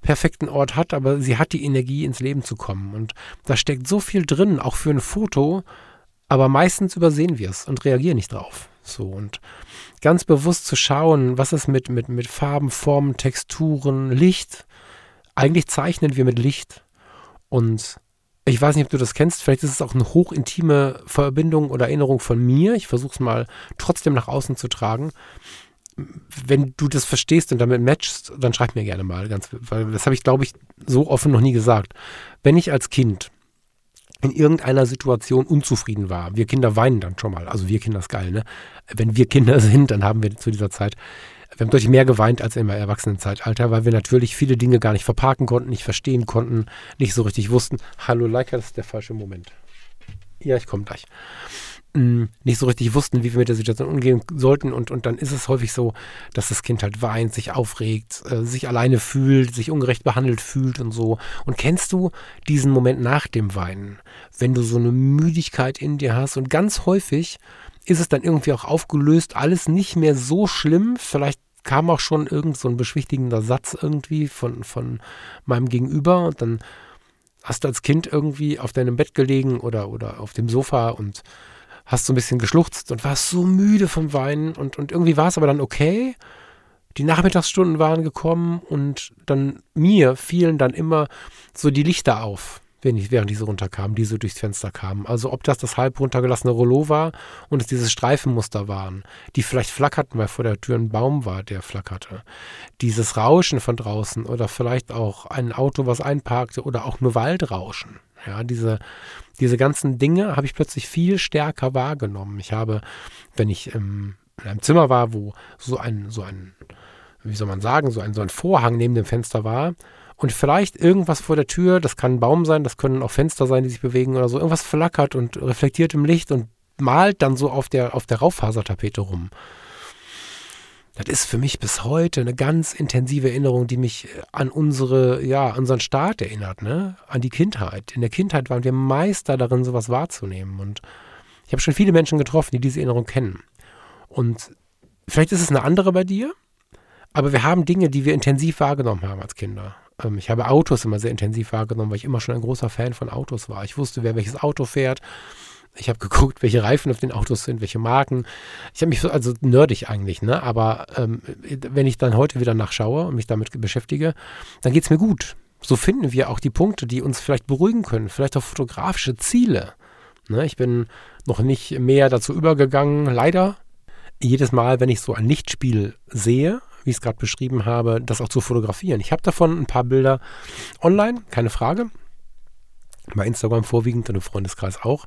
perfekten Ort hat, aber sie hat die Energie, ins Leben zu kommen. Und da steckt so viel drin, auch für ein Foto, aber meistens übersehen wir es und reagieren nicht drauf. So und ganz bewusst zu schauen, was ist mit, mit, mit Farben, Formen, Texturen, Licht. Eigentlich zeichnen wir mit Licht. Und ich weiß nicht, ob du das kennst, vielleicht ist es auch eine hochintime Verbindung oder Erinnerung von mir. Ich versuche es mal trotzdem nach außen zu tragen. Wenn du das verstehst und damit matchst, dann schreib mir gerne mal, ganz, weil das habe ich, glaube ich, so offen noch nie gesagt. Wenn ich als Kind in irgendeiner Situation unzufrieden war. Wir Kinder weinen dann schon mal. Also wir Kinder ist geil, ne? Wenn wir Kinder sind, dann haben wir zu dieser Zeit, wir haben deutlich mehr geweint als im Erwachsenenzeitalter, weil wir natürlich viele Dinge gar nicht verparken konnten, nicht verstehen konnten, nicht so richtig wussten. Hallo Leica, das ist der falsche Moment. Ja, ich komme gleich nicht so richtig wussten, wie wir mit der Situation umgehen sollten. Und, und dann ist es häufig so, dass das Kind halt weint, sich aufregt, äh, sich alleine fühlt, sich ungerecht behandelt fühlt und so. Und kennst du diesen Moment nach dem Weinen, wenn du so eine Müdigkeit in dir hast? Und ganz häufig ist es dann irgendwie auch aufgelöst, alles nicht mehr so schlimm. Vielleicht kam auch schon irgend so ein beschwichtigender Satz irgendwie von, von meinem Gegenüber und dann hast du als Kind irgendwie auf deinem Bett gelegen oder, oder auf dem Sofa und hast so ein bisschen geschluchzt und warst so müde vom Weinen und, und irgendwie war es aber dann okay. Die Nachmittagsstunden waren gekommen und dann mir fielen dann immer so die Lichter auf, wenn ich, während diese runterkamen, die so durchs Fenster kamen. Also ob das das halb runtergelassene Rollo war und es diese Streifenmuster waren, die vielleicht flackerten, weil vor der Tür ein Baum war, der flackerte. Dieses Rauschen von draußen oder vielleicht auch ein Auto, was einparkte oder auch nur Waldrauschen. Ja, diese, diese ganzen Dinge habe ich plötzlich viel stärker wahrgenommen. Ich habe, wenn ich ähm, in einem Zimmer war, wo so ein, so ein, wie soll man sagen, so ein, so ein Vorhang neben dem Fenster war und vielleicht irgendwas vor der Tür, das kann ein Baum sein, das können auch Fenster sein, die sich bewegen oder so, irgendwas flackert und reflektiert im Licht und malt dann so auf der, auf der Raufasertapete rum das ist für mich bis heute eine ganz intensive Erinnerung, die mich äh, an unsere, ja, unseren Staat erinnert, ne? An die Kindheit. In der Kindheit waren wir Meister darin, sowas wahrzunehmen. Und ich habe schon viele Menschen getroffen, die diese Erinnerung kennen. Und vielleicht ist es eine andere bei dir, aber wir haben Dinge, die wir intensiv wahrgenommen haben als Kinder. Ähm, ich habe Autos immer sehr intensiv wahrgenommen, weil ich immer schon ein großer Fan von Autos war. Ich wusste, wer welches Auto fährt. Ich habe geguckt, welche Reifen auf den Autos sind, welche Marken. Ich habe mich so, also nerdig eigentlich, ne? Aber ähm, wenn ich dann heute wieder nachschaue und mich damit beschäftige, dann geht es mir gut. So finden wir auch die Punkte, die uns vielleicht beruhigen können, vielleicht auch fotografische Ziele. Ne? Ich bin noch nicht mehr dazu übergegangen, leider. Jedes Mal, wenn ich so ein Lichtspiel sehe, wie ich es gerade beschrieben habe, das auch zu fotografieren. Ich habe davon ein paar Bilder online, keine Frage. Bei Instagram vorwiegend und im Freundeskreis auch.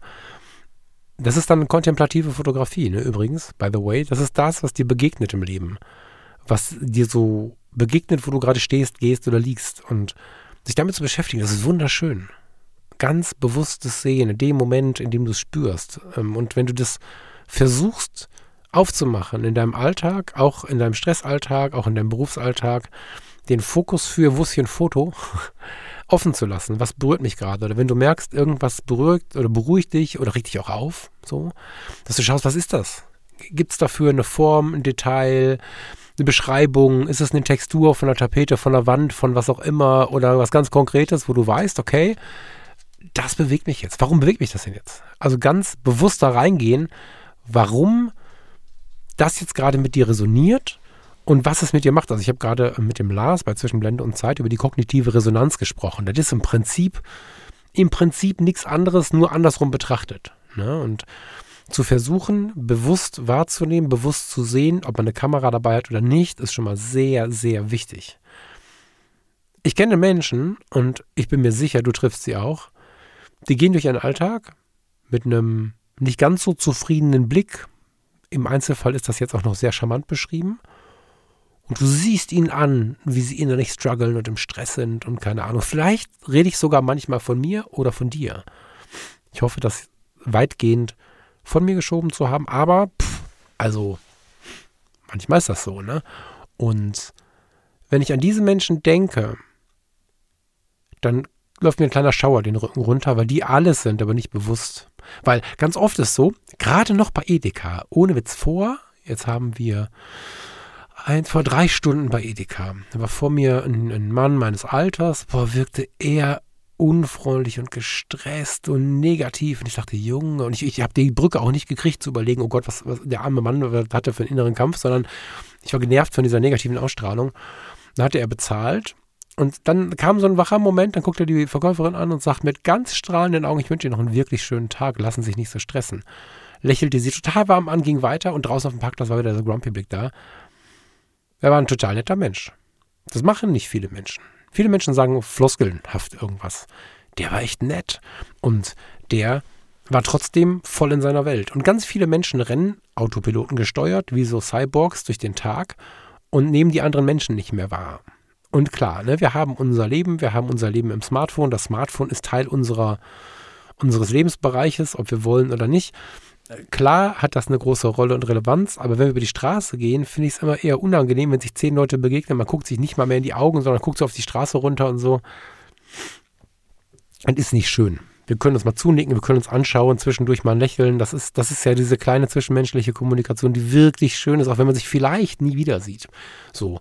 Das ist dann kontemplative Fotografie, ne, übrigens, by the way. Das ist das, was dir begegnet im Leben. Was dir so begegnet, wo du gerade stehst, gehst oder liegst. Und sich damit zu beschäftigen, das ist wunderschön. Ganz bewusstes Sehen in dem Moment, in dem du es spürst. Ähm, und wenn du das versuchst aufzumachen in deinem Alltag, auch in deinem Stressalltag, auch in deinem Berufsalltag, den Fokus für, wo ist hier ein Foto? offen zu lassen. Was berührt mich gerade? Oder wenn du merkst, irgendwas berührt oder beruhigt dich oder regt dich auch auf, so, dass du schaust, was ist das? Gibt es dafür eine Form, ein Detail, eine Beschreibung? Ist es eine Textur von der Tapete, von der Wand, von was auch immer oder was ganz Konkretes, wo du weißt, okay, das bewegt mich jetzt. Warum bewegt mich das denn jetzt? Also ganz bewusst da reingehen, warum das jetzt gerade mit dir resoniert und was es mit dir macht. Also ich habe gerade mit dem Lars bei Zwischenblende und Zeit über die kognitive Resonanz gesprochen. Das ist im Prinzip, im Prinzip nichts anderes, nur andersrum betrachtet. Ne? Und zu versuchen, bewusst wahrzunehmen, bewusst zu sehen, ob man eine Kamera dabei hat oder nicht, ist schon mal sehr, sehr wichtig. Ich kenne Menschen, und ich bin mir sicher, du triffst sie auch, die gehen durch ihren Alltag mit einem nicht ganz so zufriedenen Blick. Im Einzelfall ist das jetzt auch noch sehr charmant beschrieben. Und du siehst ihnen an, wie sie innerlich strugglen und im Stress sind und keine Ahnung. Vielleicht rede ich sogar manchmal von mir oder von dir. Ich hoffe, das weitgehend von mir geschoben zu haben, aber pff, also manchmal ist das so, ne? Und wenn ich an diese Menschen denke, dann läuft mir ein kleiner Schauer den Rücken runter, weil die alles sind, aber nicht bewusst. Weil ganz oft ist so, gerade noch bei Edeka, ohne Witz vor, jetzt haben wir ein, vor drei Stunden bei Edeka. Da war vor mir ein, ein Mann meines Alters, boah, wirkte eher unfreundlich und gestresst und negativ. Und ich dachte, Junge, und ich, ich habe die Brücke auch nicht gekriegt zu überlegen, oh Gott, was, was der arme Mann hatte für einen inneren Kampf, sondern ich war genervt von dieser negativen Ausstrahlung. Dann hatte er bezahlt Und dann kam so ein wacher Moment, dann guckt er die Verkäuferin an und sagt mit ganz strahlenden Augen, ich wünsche Ihnen noch einen wirklich schönen Tag, lassen Sie sich nicht so stressen. Lächelte sie total warm an, ging weiter und draußen auf dem Parkplatz war wieder der Grumpy-Blick da. Er war ein total netter Mensch. Das machen nicht viele Menschen. Viele Menschen sagen floskelnhaft irgendwas. Der war echt nett. Und der war trotzdem voll in seiner Welt. Und ganz viele Menschen rennen, Autopiloten gesteuert, wie so Cyborgs durch den Tag und nehmen die anderen Menschen nicht mehr wahr. Und klar, ne, wir haben unser Leben, wir haben unser Leben im Smartphone. Das Smartphone ist Teil unserer, unseres Lebensbereiches, ob wir wollen oder nicht. Klar hat das eine große Rolle und Relevanz, aber wenn wir über die Straße gehen, finde ich es immer eher unangenehm, wenn sich zehn Leute begegnen. Man guckt sich nicht mal mehr in die Augen, sondern guckt so auf die Straße runter und so. Das ist nicht schön. Wir können uns mal zunicken, wir können uns anschauen, zwischendurch mal lächeln. Das ist, das ist ja diese kleine zwischenmenschliche Kommunikation, die wirklich schön ist, auch wenn man sich vielleicht nie wieder sieht. So.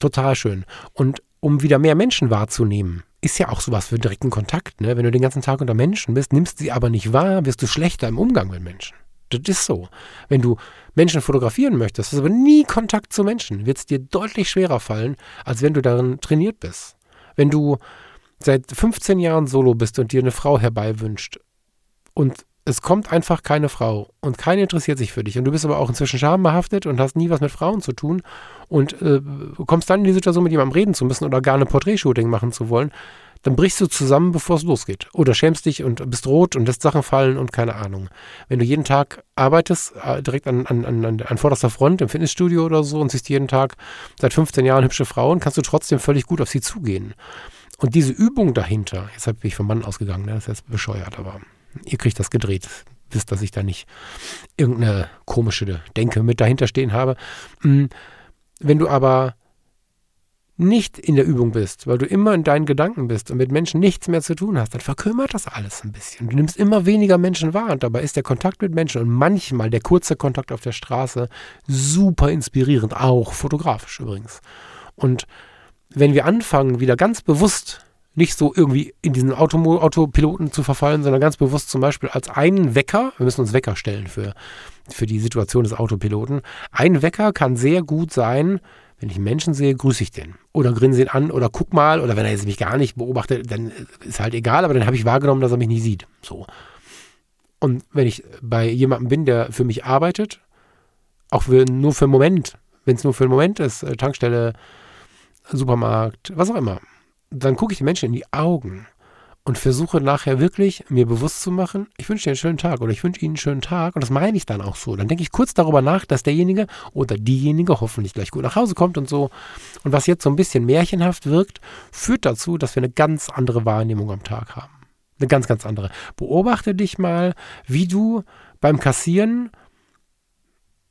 Total schön. Und um wieder mehr Menschen wahrzunehmen, ist ja auch sowas für direkten Kontakt. Ne? Wenn du den ganzen Tag unter Menschen bist, nimmst sie aber nicht wahr, wirst du schlechter im Umgang mit Menschen. Das ist so. Wenn du Menschen fotografieren möchtest, hast aber nie Kontakt zu Menschen, wird es dir deutlich schwerer fallen, als wenn du darin trainiert bist. Wenn du seit 15 Jahren solo bist und dir eine Frau herbeiwünscht und es kommt einfach keine Frau und keine interessiert sich für dich und du bist aber auch inzwischen schambehaftet und hast nie was mit Frauen zu tun und äh, kommst dann in die Situation, mit jemandem reden zu müssen oder gar eine Porträtshooting machen zu wollen, dann brichst du zusammen, bevor es losgeht. Oder schämst dich und bist rot und lässt Sachen fallen und keine Ahnung. Wenn du jeden Tag arbeitest, äh, direkt an, an, an, an vorderster Front im Fitnessstudio oder so und siehst jeden Tag seit 15 Jahren hübsche Frauen, kannst du trotzdem völlig gut auf sie zugehen. Und diese Übung dahinter, jetzt bin ich vom Mann ausgegangen, ne? das ist jetzt bescheuert, aber ihr kriegt das gedreht. Wisst, dass ich da nicht irgendeine komische Denke mit dahinter stehen habe. Hm, wenn du aber nicht in der Übung bist, weil du immer in deinen Gedanken bist und mit Menschen nichts mehr zu tun hast, dann verkümmert das alles ein bisschen. Du nimmst immer weniger Menschen wahr und dabei ist der Kontakt mit Menschen und manchmal der kurze Kontakt auf der Straße super inspirierend, auch fotografisch übrigens. Und wenn wir anfangen, wieder ganz bewusst nicht so irgendwie in diesen Auto Autopiloten zu verfallen, sondern ganz bewusst zum Beispiel als einen Wecker, wir müssen uns Wecker stellen für, für die Situation des Autopiloten, ein Wecker kann sehr gut sein, wenn ich einen Menschen sehe, grüße ich den. Oder grinse ihn an oder guck mal. Oder wenn er jetzt mich gar nicht beobachtet, dann ist halt egal, aber dann habe ich wahrgenommen, dass er mich nicht sieht. So. Und wenn ich bei jemandem bin, der für mich arbeitet, auch für, nur für einen Moment, wenn es nur für einen Moment ist, äh, Tankstelle, Supermarkt, was auch immer, dann gucke ich den Menschen in die Augen und versuche nachher wirklich mir bewusst zu machen, ich wünsche dir einen schönen Tag oder ich wünsche Ihnen einen schönen Tag und das meine ich dann auch so. Dann denke ich kurz darüber nach, dass derjenige oder diejenige hoffentlich gleich gut nach Hause kommt und so. Und was jetzt so ein bisschen märchenhaft wirkt, führt dazu, dass wir eine ganz andere Wahrnehmung am Tag haben. Eine ganz, ganz andere. Beobachte dich mal, wie du beim Kassieren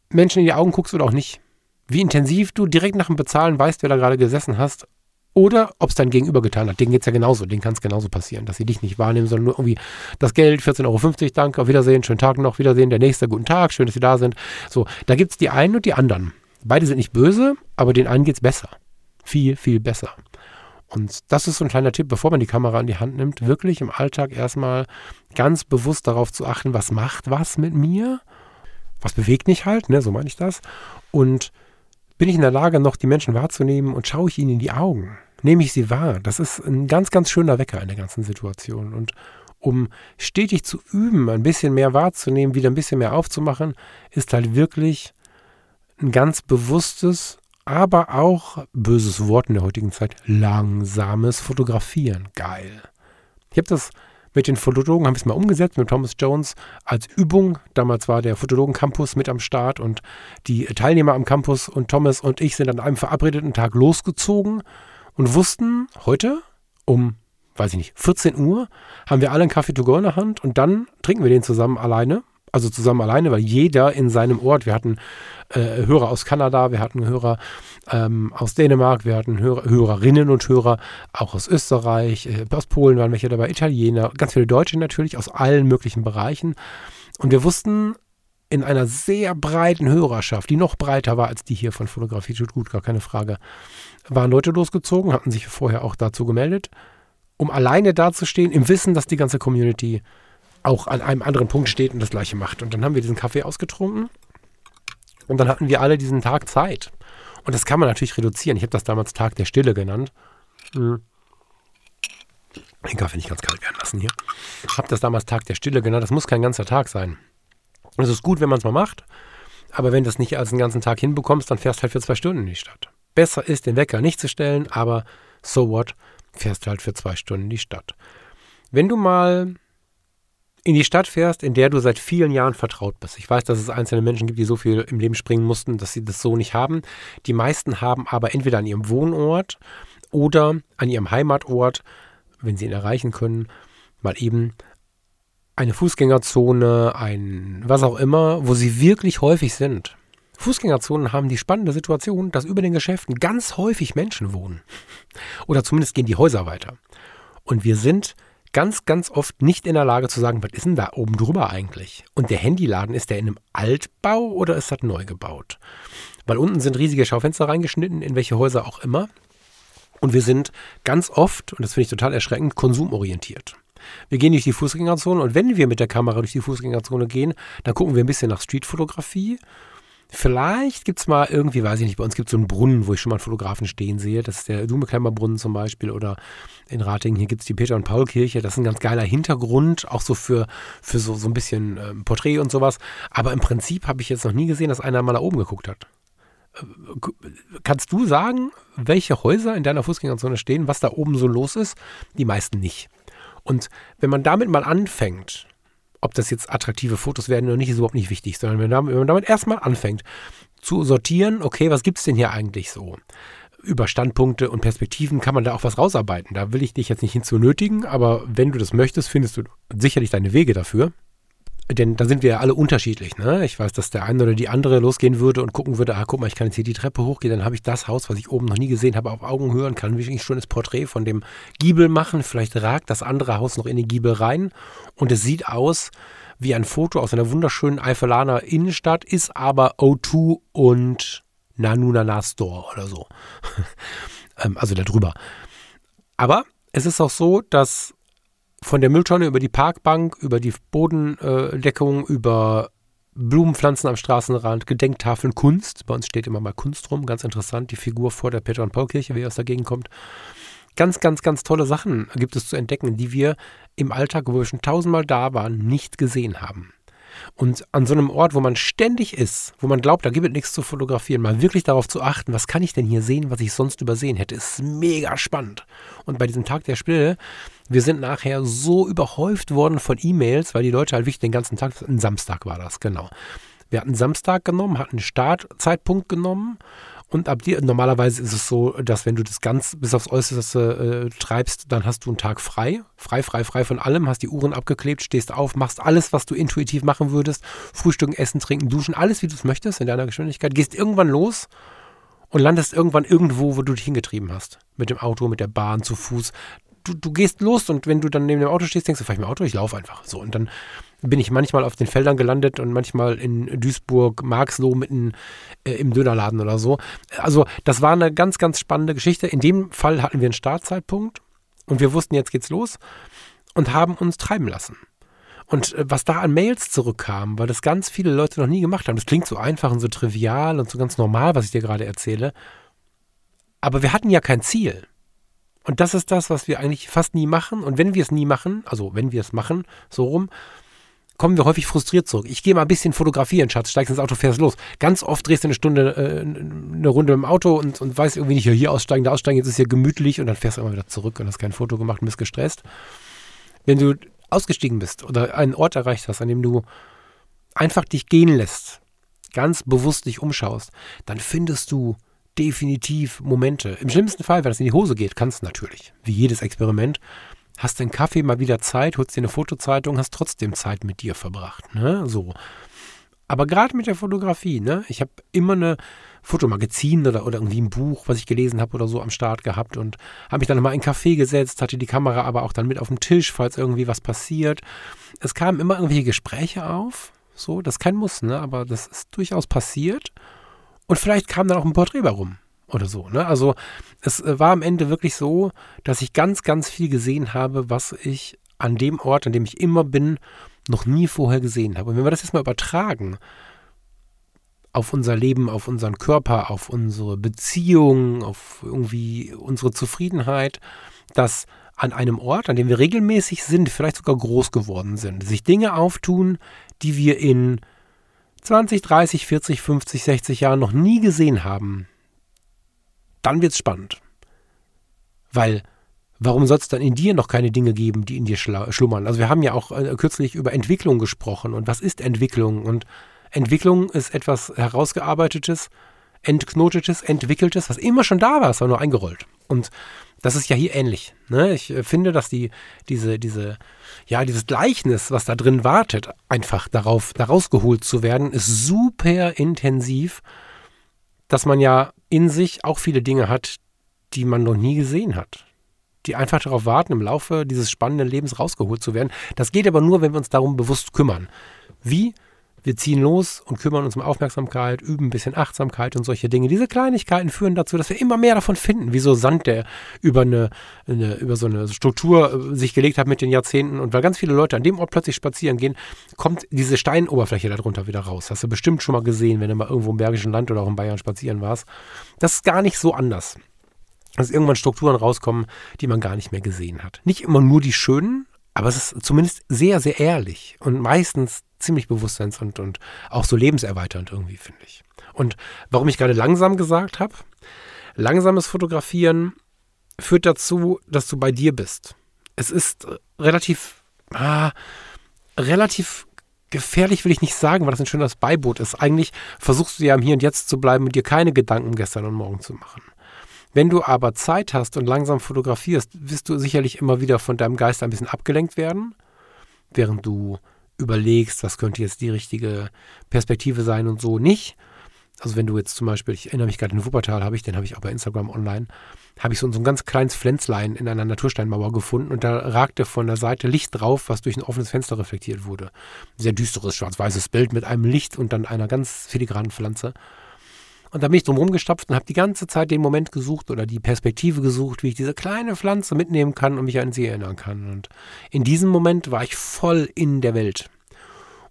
Menschen in die Augen guckst oder auch nicht. Wie intensiv du direkt nach dem Bezahlen weißt, wer da gerade gesessen hast oder ob es dein Gegenüber getan hat. Denen geht es ja genauso. Denen kann es genauso passieren, dass sie dich nicht wahrnehmen, sondern nur irgendwie das Geld, 14,50 Euro, danke, auf Wiedersehen, schönen Tag noch, Wiedersehen, der nächste, guten Tag, schön, dass Sie da sind. So, da gibt es die einen und die anderen. Beide sind nicht böse, aber den einen geht es besser. Viel, viel besser. Und das ist so ein kleiner Tipp, bevor man die Kamera in die Hand nimmt, wirklich im Alltag erstmal ganz bewusst darauf zu achten, was macht was mit mir? Was bewegt mich halt, ne? So meine ich das. Und bin ich in der Lage, noch die Menschen wahrzunehmen und schaue ich ihnen in die Augen? Nehme ich sie wahr? Das ist ein ganz, ganz schöner Wecker in der ganzen Situation. Und um stetig zu üben, ein bisschen mehr wahrzunehmen, wieder ein bisschen mehr aufzumachen, ist halt wirklich ein ganz bewusstes, aber auch böses Wort in der heutigen Zeit, langsames Fotografieren. Geil. Ich habe das mit den Fotologen haben wir es mal umgesetzt mit Thomas Jones als Übung. Damals war der Fotologen-Campus mit am Start und die Teilnehmer am Campus und Thomas und ich sind an einem verabredeten Tag losgezogen und wussten, heute um, weiß ich nicht, 14 Uhr haben wir alle einen Kaffee to go in der Hand und dann trinken wir den zusammen alleine also zusammen alleine, weil jeder in seinem Ort, wir hatten äh, Hörer aus Kanada, wir hatten Hörer ähm, aus Dänemark, wir hatten Hörer, Hörerinnen und Hörer auch aus Österreich, äh, aus Polen waren welche dabei, Italiener, ganz viele Deutsche natürlich aus allen möglichen Bereichen. Und wir wussten in einer sehr breiten Hörerschaft, die noch breiter war als die hier von Fotografie tut gut, gar keine Frage, waren Leute losgezogen, hatten sich vorher auch dazu gemeldet, um alleine dazustehen, im Wissen, dass die ganze Community auch an einem anderen Punkt steht und das gleiche macht. Und dann haben wir diesen Kaffee ausgetrunken und dann hatten wir alle diesen Tag Zeit. Und das kann man natürlich reduzieren. Ich habe das damals Tag der Stille genannt. Mhm. Den Kaffee nicht ganz kalt werden lassen hier. Ich habe das damals Tag der Stille genannt. Das muss kein ganzer Tag sein. Und es ist gut, wenn man es mal macht. Aber wenn du es nicht als einen ganzen Tag hinbekommst, dann fährst du halt für zwei Stunden in die Stadt. Besser ist, den Wecker nicht zu stellen, aber so what, fährst du halt für zwei Stunden in die Stadt. Wenn du mal in die Stadt fährst, in der du seit vielen Jahren vertraut bist. Ich weiß, dass es einzelne Menschen gibt, die so viel im Leben springen mussten, dass sie das so nicht haben. Die meisten haben aber entweder an ihrem Wohnort oder an ihrem Heimatort, wenn sie ihn erreichen können, mal eben eine Fußgängerzone, ein was auch immer, wo sie wirklich häufig sind. Fußgängerzonen haben die spannende Situation, dass über den Geschäften ganz häufig Menschen wohnen. Oder zumindest gehen die Häuser weiter. Und wir sind ganz, ganz oft nicht in der Lage zu sagen, was ist denn da oben drüber eigentlich? Und der Handyladen, ist der in einem Altbau oder ist das neu gebaut? Weil unten sind riesige Schaufenster reingeschnitten, in welche Häuser auch immer. Und wir sind ganz oft, und das finde ich total erschreckend, konsumorientiert. Wir gehen durch die Fußgängerzone und wenn wir mit der Kamera durch die Fußgängerzone gehen, dann gucken wir ein bisschen nach Streetfotografie. Vielleicht gibt es mal irgendwie, weiß ich nicht, bei uns gibt es so einen Brunnen, wo ich schon mal einen Fotografen stehen sehe. Das ist der Dumeklemmer Brunnen zum Beispiel oder in Ratingen, hier gibt es die Peter- und Paul-Kirche. Das ist ein ganz geiler Hintergrund, auch so für, für so, so ein bisschen ähm, Porträt und sowas. Aber im Prinzip habe ich jetzt noch nie gesehen, dass einer mal da oben geguckt hat. Äh, kannst du sagen, welche Häuser in deiner Fußgängerzone stehen, was da oben so los ist? Die meisten nicht. Und wenn man damit mal anfängt, ob das jetzt attraktive Fotos werden oder nicht, ist überhaupt nicht wichtig, sondern wenn man, damit erstmal anfängt zu sortieren, okay, was gibt es denn hier eigentlich so? Über Standpunkte und Perspektiven kann man da auch was rausarbeiten. Da will ich dich jetzt nicht hinzu nötigen, aber wenn du das möchtest, findest du sicherlich deine Wege dafür denn da sind wir ja alle unterschiedlich. Ne? Ich weiß, dass der eine oder die andere losgehen würde und gucken würde, ah, guck mal, ich kann jetzt hier die Treppe hochgehen, dann habe ich das Haus, was ich oben noch nie gesehen habe, auf Augenhöhe und kann wirklich schon das Porträt von dem Giebel machen. Vielleicht ragt das andere Haus noch in den Giebel rein und es sieht aus wie ein Foto aus einer wunderschönen Eifelaner Innenstadt, ist aber O2 und Nanunana Store oder so. Ähm, also darüber. Aber es ist auch so, dass von der Mülltonne über die Parkbank, über die Bodendeckung, über Blumenpflanzen am Straßenrand, Gedenktafeln, Kunst. Bei uns steht immer mal Kunst rum, ganz interessant. Die Figur vor der Peter- und Paul-Kirche, wie aus der Gegend kommt. Ganz, ganz, ganz tolle Sachen gibt es zu entdecken, die wir im Alltag, wo wir schon tausendmal da waren, nicht gesehen haben. Und an so einem Ort, wo man ständig ist, wo man glaubt, da gibt es nichts zu fotografieren, mal wirklich darauf zu achten, was kann ich denn hier sehen, was ich sonst übersehen hätte, ist mega spannend. Und bei diesem Tag der Stille, wir sind nachher so überhäuft worden von E-Mails, weil die Leute halt wirklich den ganzen Tag, ein Samstag war das, genau. Wir hatten Samstag genommen, hatten Startzeitpunkt genommen und ab dir, normalerweise ist es so, dass wenn du das ganz bis aufs Äußerste äh, treibst, dann hast du einen Tag frei. Frei, frei, frei von allem, hast die Uhren abgeklebt, stehst auf, machst alles, was du intuitiv machen würdest. Frühstücken, essen, trinken, duschen, alles, wie du es möchtest in deiner Geschwindigkeit. Gehst irgendwann los und landest irgendwann irgendwo, wo du dich hingetrieben hast. Mit dem Auto, mit der Bahn, zu Fuß. Du, du gehst los und wenn du dann neben dem Auto stehst, denkst du, fahr ich dem Auto, ich laufe einfach. So, und dann bin ich manchmal auf den Feldern gelandet und manchmal in Duisburg, Marxloh mitten äh, im Dönerladen oder so. Also das war eine ganz, ganz spannende Geschichte. In dem Fall hatten wir einen Startzeitpunkt und wir wussten, jetzt geht's los und haben uns treiben lassen. Und äh, was da an Mails zurückkam, weil das ganz viele Leute noch nie gemacht haben, das klingt so einfach und so trivial und so ganz normal, was ich dir gerade erzähle. Aber wir hatten ja kein Ziel. Und das ist das, was wir eigentlich fast nie machen. Und wenn wir es nie machen, also wenn wir es machen, so rum, kommen wir häufig frustriert zurück. Ich gehe mal ein bisschen fotografieren, Schatz, steigst ins Auto, fährst los. Ganz oft drehst du eine Stunde, äh, eine Runde im Auto und, und weißt irgendwie nicht, ja, hier aussteigen, da aussteigen, jetzt ist hier gemütlich und dann fährst du immer wieder zurück und hast kein Foto gemacht und bist gestresst. Wenn du ausgestiegen bist oder einen Ort erreicht hast, an dem du einfach dich gehen lässt, ganz bewusst dich umschaust, dann findest du definitiv Momente. Im schlimmsten Fall, wenn es in die Hose geht, kannst du natürlich, wie jedes Experiment, hast den Kaffee mal wieder Zeit, holst dir eine Fotozeitung, hast trotzdem Zeit mit dir verbracht. Ne? So. Aber gerade mit der Fotografie, ne? Ich habe immer eine Fotomagazin oder, oder irgendwie ein Buch, was ich gelesen habe oder so am Start gehabt und habe mich dann nochmal in einen Café gesetzt, hatte die Kamera aber auch dann mit auf dem Tisch, falls irgendwie was passiert. Es kamen immer irgendwelche Gespräche auf, so, das ist kein Muss, ne? Aber das ist durchaus passiert. Und vielleicht kam dann auch ein Porträt warum oder so. Ne? Also es äh, war am Ende wirklich so, dass ich ganz, ganz viel gesehen habe, was ich an dem Ort, an dem ich immer bin, noch nie vorher gesehen habe. Und wenn wir das jetzt mal übertragen auf unser Leben, auf unseren Körper, auf unsere Beziehungen, auf irgendwie unsere Zufriedenheit, dass an einem Ort, an dem wir regelmäßig sind, vielleicht sogar groß geworden sind, sich Dinge auftun, die wir in 20, 30, 40, 50, 60 Jahren noch nie gesehen haben, dann wird es spannend. Weil warum soll es dann in dir noch keine Dinge geben, die in dir schlummern? Also wir haben ja auch äh, kürzlich über Entwicklung gesprochen und was ist Entwicklung? Und Entwicklung ist etwas herausgearbeitetes, entknotetes, entwickeltes, was immer schon da war, es war nur eingerollt. Und das ist ja hier ähnlich. Ne? Ich äh, finde, dass die, diese, diese, ja, dieses Gleichnis, was da drin wartet, einfach darauf, daraus geholt zu werden, ist super intensiv, dass man ja in sich auch viele Dinge hat, die man noch nie gesehen hat. Die einfach darauf warten, im Laufe dieses spannenden Lebens rausgeholt zu werden. Das geht aber nur, wenn wir uns darum bewusst kümmern. Wie? Wir ziehen los und kümmern uns um Aufmerksamkeit, üben ein bisschen Achtsamkeit und solche Dinge. Diese Kleinigkeiten führen dazu, dass wir immer mehr davon finden, wie so Sand, der über, eine, eine über so eine Struktur äh, sich gelegt hat mit den Jahrzehnten. Und weil ganz viele Leute an dem Ort plötzlich spazieren gehen, kommt diese Steinoberfläche darunter wieder raus. Hast du bestimmt schon mal gesehen, wenn du mal irgendwo im Bergischen Land oder auch in Bayern spazieren warst. Das ist gar nicht so anders. Dass irgendwann Strukturen rauskommen, die man gar nicht mehr gesehen hat. Nicht immer nur die schönen, aber es ist zumindest sehr, sehr ehrlich und meistens ziemlich bewusstseins- und, und auch so lebenserweiternd irgendwie, finde ich. Und warum ich gerade langsam gesagt habe, langsames Fotografieren führt dazu, dass du bei dir bist. Es ist relativ, ah, relativ gefährlich will ich nicht sagen, weil das ein schönes Beiboot ist. Eigentlich versuchst du ja im Hier und Jetzt zu bleiben und dir keine Gedanken gestern und morgen zu machen. Wenn du aber Zeit hast und langsam fotografierst, wirst du sicherlich immer wieder von deinem Geist ein bisschen abgelenkt werden, während du überlegst, was könnte jetzt die richtige Perspektive sein und so nicht. Also wenn du jetzt zum Beispiel, ich erinnere mich gerade in Wuppertal, habe ich, den habe ich auch bei Instagram online, habe ich so, so ein ganz kleines Pflänzlein in einer Natursteinmauer gefunden und da ragte von der Seite Licht drauf, was durch ein offenes Fenster reflektiert wurde. Sehr düsteres, schwarz-weißes Bild mit einem Licht und dann einer ganz filigranen Pflanze. Und da bin ich drum rumgestapft und habe die ganze Zeit den Moment gesucht oder die Perspektive gesucht, wie ich diese kleine Pflanze mitnehmen kann und mich an sie erinnern kann. Und in diesem Moment war ich voll in der Welt.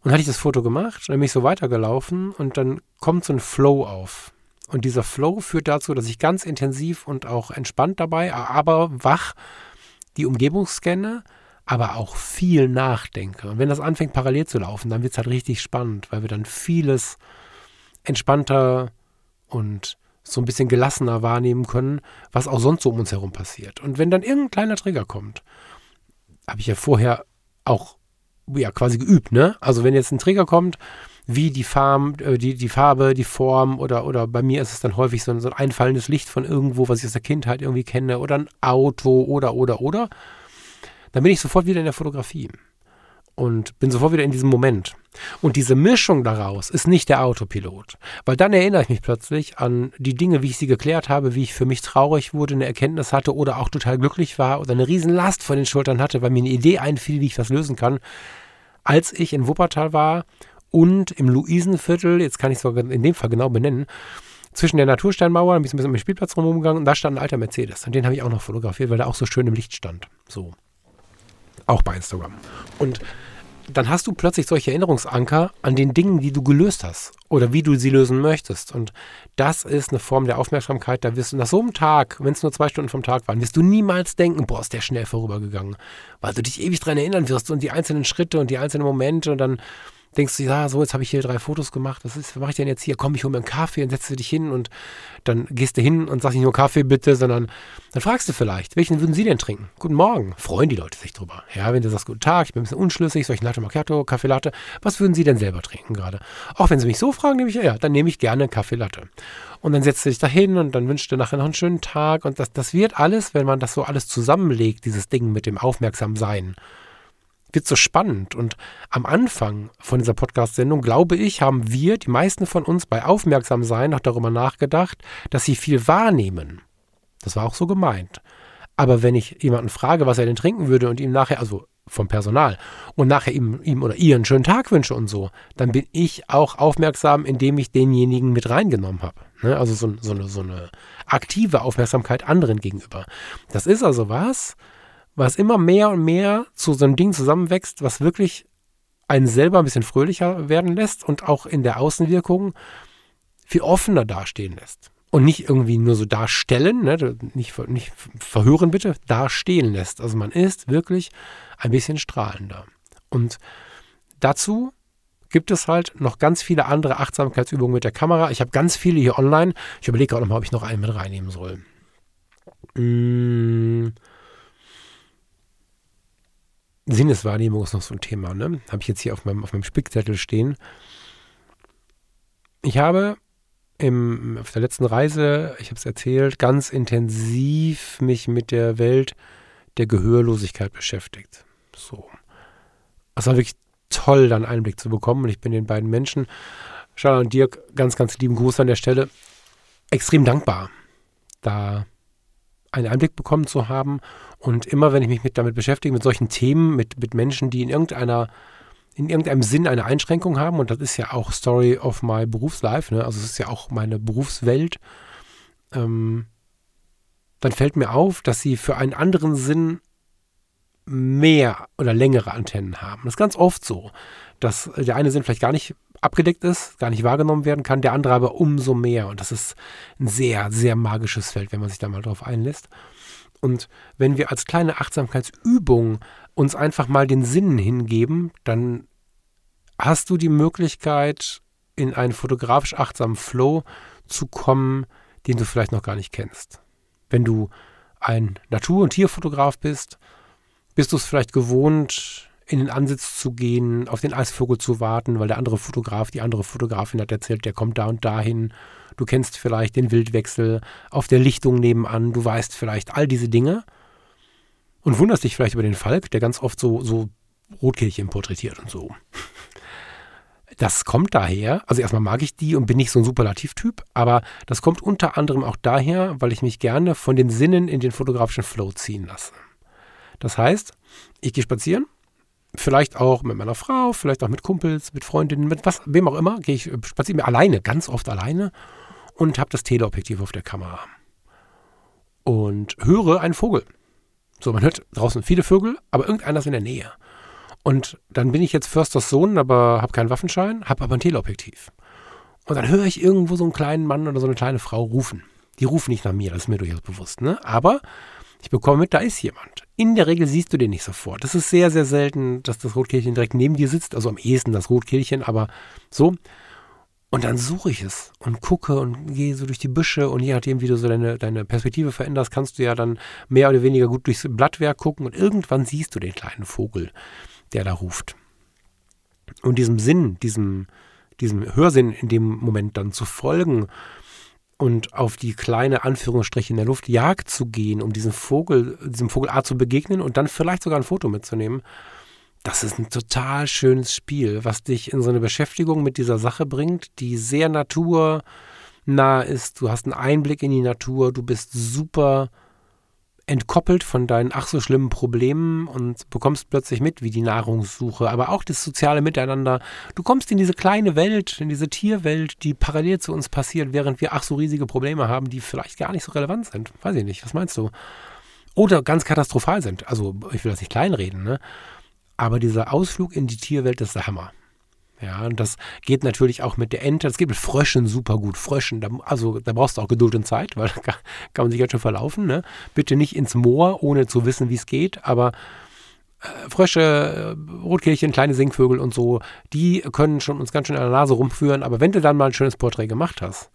Und hatte ich das Foto gemacht, dann bin ich so weitergelaufen und dann kommt so ein Flow auf. Und dieser Flow führt dazu, dass ich ganz intensiv und auch entspannt dabei, aber wach die Umgebung scanne, aber auch viel nachdenke. Und wenn das anfängt parallel zu laufen, dann wird es halt richtig spannend, weil wir dann vieles entspannter und so ein bisschen gelassener wahrnehmen können, was auch sonst so um uns herum passiert. Und wenn dann irgendein kleiner Trigger kommt, habe ich ja vorher auch ja, quasi geübt, ne? Also wenn jetzt ein Trigger kommt, wie die Farm, äh, die, die Farbe, die Form oder, oder bei mir ist es dann häufig so ein, so ein einfallendes Licht von irgendwo, was ich aus der Kindheit irgendwie kenne oder ein Auto oder, oder, oder, dann bin ich sofort wieder in der Fotografie und bin sofort wieder in diesem Moment. Und diese Mischung daraus ist nicht der Autopilot, weil dann erinnere ich mich plötzlich an die Dinge, wie ich sie geklärt habe, wie ich für mich traurig wurde, eine Erkenntnis hatte oder auch total glücklich war oder eine Riesenlast von den Schultern hatte, weil mir eine Idee einfiel, wie ich was lösen kann, als ich in Wuppertal war und im Luisenviertel, jetzt kann ich es in dem Fall genau benennen, zwischen der Natursteinmauer, ein bisschen um den Spielplatz rumgegangen und da stand ein alter Mercedes. Und den habe ich auch noch fotografiert, weil der auch so schön im Licht stand. So. Auch bei Instagram. Und dann hast du plötzlich solche Erinnerungsanker an den Dingen, die du gelöst hast oder wie du sie lösen möchtest. Und das ist eine Form der Aufmerksamkeit. Da wirst du nach so einem Tag, wenn es nur zwei Stunden vom Tag waren, wirst du niemals denken, boah, ist der schnell vorübergegangen. Weil du dich ewig daran erinnern wirst und die einzelnen Schritte und die einzelnen Momente und dann denkst du, ja, so, jetzt habe ich hier drei Fotos gemacht, was, ist, was mache ich denn jetzt hier? Komm, ich hole mir einen Kaffee und setze dich hin und dann gehst du hin und sagst nicht nur Kaffee bitte, sondern dann fragst du vielleicht, welchen würden Sie denn trinken? Guten Morgen. Freuen die Leute sich drüber. Ja, wenn du sagst, guten Tag, ich bin ein bisschen unschlüssig, soll ich Latte Macchiato, Kaffee Latte? Was würden Sie denn selber trinken gerade? Auch wenn Sie mich so fragen, nehme ich, ja, dann nehme ich gerne Kaffee Latte. Und dann setzt du dich da hin und dann wünschst du nachher noch einen schönen Tag und das, das wird alles, wenn man das so alles zusammenlegt, dieses Ding mit dem Aufmerksamsein, wird so spannend. Und am Anfang von dieser Podcast-Sendung, glaube ich, haben wir, die meisten von uns, bei Aufmerksamsein noch darüber nachgedacht, dass sie viel wahrnehmen. Das war auch so gemeint. Aber wenn ich jemanden frage, was er denn trinken würde und ihm nachher, also vom Personal, und nachher ihm, ihm oder ihr einen schönen Tag wünsche und so, dann bin ich auch aufmerksam, indem ich denjenigen mit reingenommen habe. Ne? Also so, so, eine, so eine aktive Aufmerksamkeit anderen gegenüber. Das ist also was, was immer mehr und mehr zu so einem Ding zusammenwächst, was wirklich einen selber ein bisschen fröhlicher werden lässt und auch in der Außenwirkung viel offener dastehen lässt. Und nicht irgendwie nur so darstellen, ne? nicht, nicht verhören bitte, dastehen lässt. Also man ist wirklich ein bisschen strahlender. Und dazu gibt es halt noch ganz viele andere Achtsamkeitsübungen mit der Kamera. Ich habe ganz viele hier online. Ich überlege gerade mal, ob ich noch einen mit reinnehmen soll. Mmh. Sinneswahrnehmung ist noch so ein Thema, ne? Habe ich jetzt hier auf meinem, auf meinem Spickzettel stehen. Ich habe im, auf der letzten Reise, ich habe es erzählt, ganz intensiv mich mit der Welt der Gehörlosigkeit beschäftigt. So. Es war wirklich toll, dann Einblick zu bekommen. Und ich bin den beiden Menschen, Charlotte und Dirk, ganz, ganz lieben Gruß an der Stelle, extrem dankbar, da einen Einblick bekommen zu haben. Und immer, wenn ich mich mit, damit beschäftige, mit solchen Themen, mit, mit Menschen, die in irgendeiner in irgendeinem Sinn eine Einschränkung haben, und das ist ja auch Story of my Berufslife, ne? also es ist ja auch meine Berufswelt, ähm, dann fällt mir auf, dass sie für einen anderen Sinn mehr oder längere Antennen haben. Das ist ganz oft so, dass der eine Sinn vielleicht gar nicht abgedeckt ist, gar nicht wahrgenommen werden kann, der andere aber umso mehr. Und das ist ein sehr, sehr magisches Feld, wenn man sich da mal drauf einlässt. Und wenn wir als kleine Achtsamkeitsübung uns einfach mal den Sinnen hingeben, dann hast du die Möglichkeit, in einen fotografisch achtsamen Flow zu kommen, den du vielleicht noch gar nicht kennst. Wenn du ein Natur- und Tierfotograf bist, bist du es vielleicht gewohnt, in den Ansitz zu gehen, auf den Eisvogel zu warten, weil der andere Fotograf, die andere Fotografin hat erzählt, der kommt da und dahin. Du kennst vielleicht den Wildwechsel auf der Lichtung nebenan, du weißt vielleicht all diese Dinge und wunderst dich vielleicht über den Falk, der ganz oft so, so Rotkehlchen porträtiert und so. Das kommt daher, also erstmal mag ich die und bin nicht so ein Superlativtyp, aber das kommt unter anderem auch daher, weil ich mich gerne von den Sinnen in den fotografischen Flow ziehen lasse. Das heißt, ich gehe spazieren, vielleicht auch mit meiner Frau, vielleicht auch mit Kumpels, mit Freundinnen, mit was, wem auch immer, gehe ich spazieren alleine, ganz oft alleine und habe das Teleobjektiv auf der Kamera und höre einen Vogel. So, man hört draußen viele Vögel, aber irgendeiner ist in der Nähe. Und dann bin ich jetzt Försters Sohn, aber habe keinen Waffenschein, habe aber ein Teleobjektiv. Und dann höre ich irgendwo so einen kleinen Mann oder so eine kleine Frau rufen. Die rufen nicht nach mir, das ist mir durchaus bewusst. Ne? Aber ich bekomme mit, da ist jemand. In der Regel siehst du den nicht sofort. Das ist sehr, sehr selten, dass das Rotkehlchen direkt neben dir sitzt. Also am ehesten das Rotkehlchen, aber so. Und dann suche ich es und gucke und gehe so durch die Büsche und je nachdem, wie du so deine, deine Perspektive veränderst, kannst du ja dann mehr oder weniger gut durchs Blattwerk gucken und irgendwann siehst du den kleinen Vogel, der da ruft. Und diesem Sinn, diesem, diesem Hörsinn in dem Moment dann zu folgen und auf die kleine Anführungsstriche in der Luft Jagd zu gehen, um diesem Vogel, diesem Vogelart zu begegnen und dann vielleicht sogar ein Foto mitzunehmen, das ist ein total schönes Spiel, was dich in so eine Beschäftigung mit dieser Sache bringt, die sehr naturnah ist. Du hast einen Einblick in die Natur, du bist super entkoppelt von deinen ach so schlimmen Problemen und bekommst plötzlich mit, wie die Nahrungssuche, aber auch das soziale Miteinander. Du kommst in diese kleine Welt, in diese Tierwelt, die parallel zu uns passiert, während wir ach so riesige Probleme haben, die vielleicht gar nicht so relevant sind. Weiß ich nicht, was meinst du? Oder ganz katastrophal sind. Also ich will das nicht kleinreden, ne? Aber dieser Ausflug in die Tierwelt ist der Hammer. Ja, und das geht natürlich auch mit der Ente. Das geht mit Fröschen super gut. Fröschen, da, also da brauchst du auch Geduld und Zeit, weil da kann, kann man sich ganz schön verlaufen. Ne? Bitte nicht ins Moor, ohne zu wissen, wie es geht. Aber äh, Frösche, äh, Rotkehlchen, kleine Singvögel und so, die können schon uns ganz schön an der Nase rumführen. Aber wenn du dann mal ein schönes Porträt gemacht hast,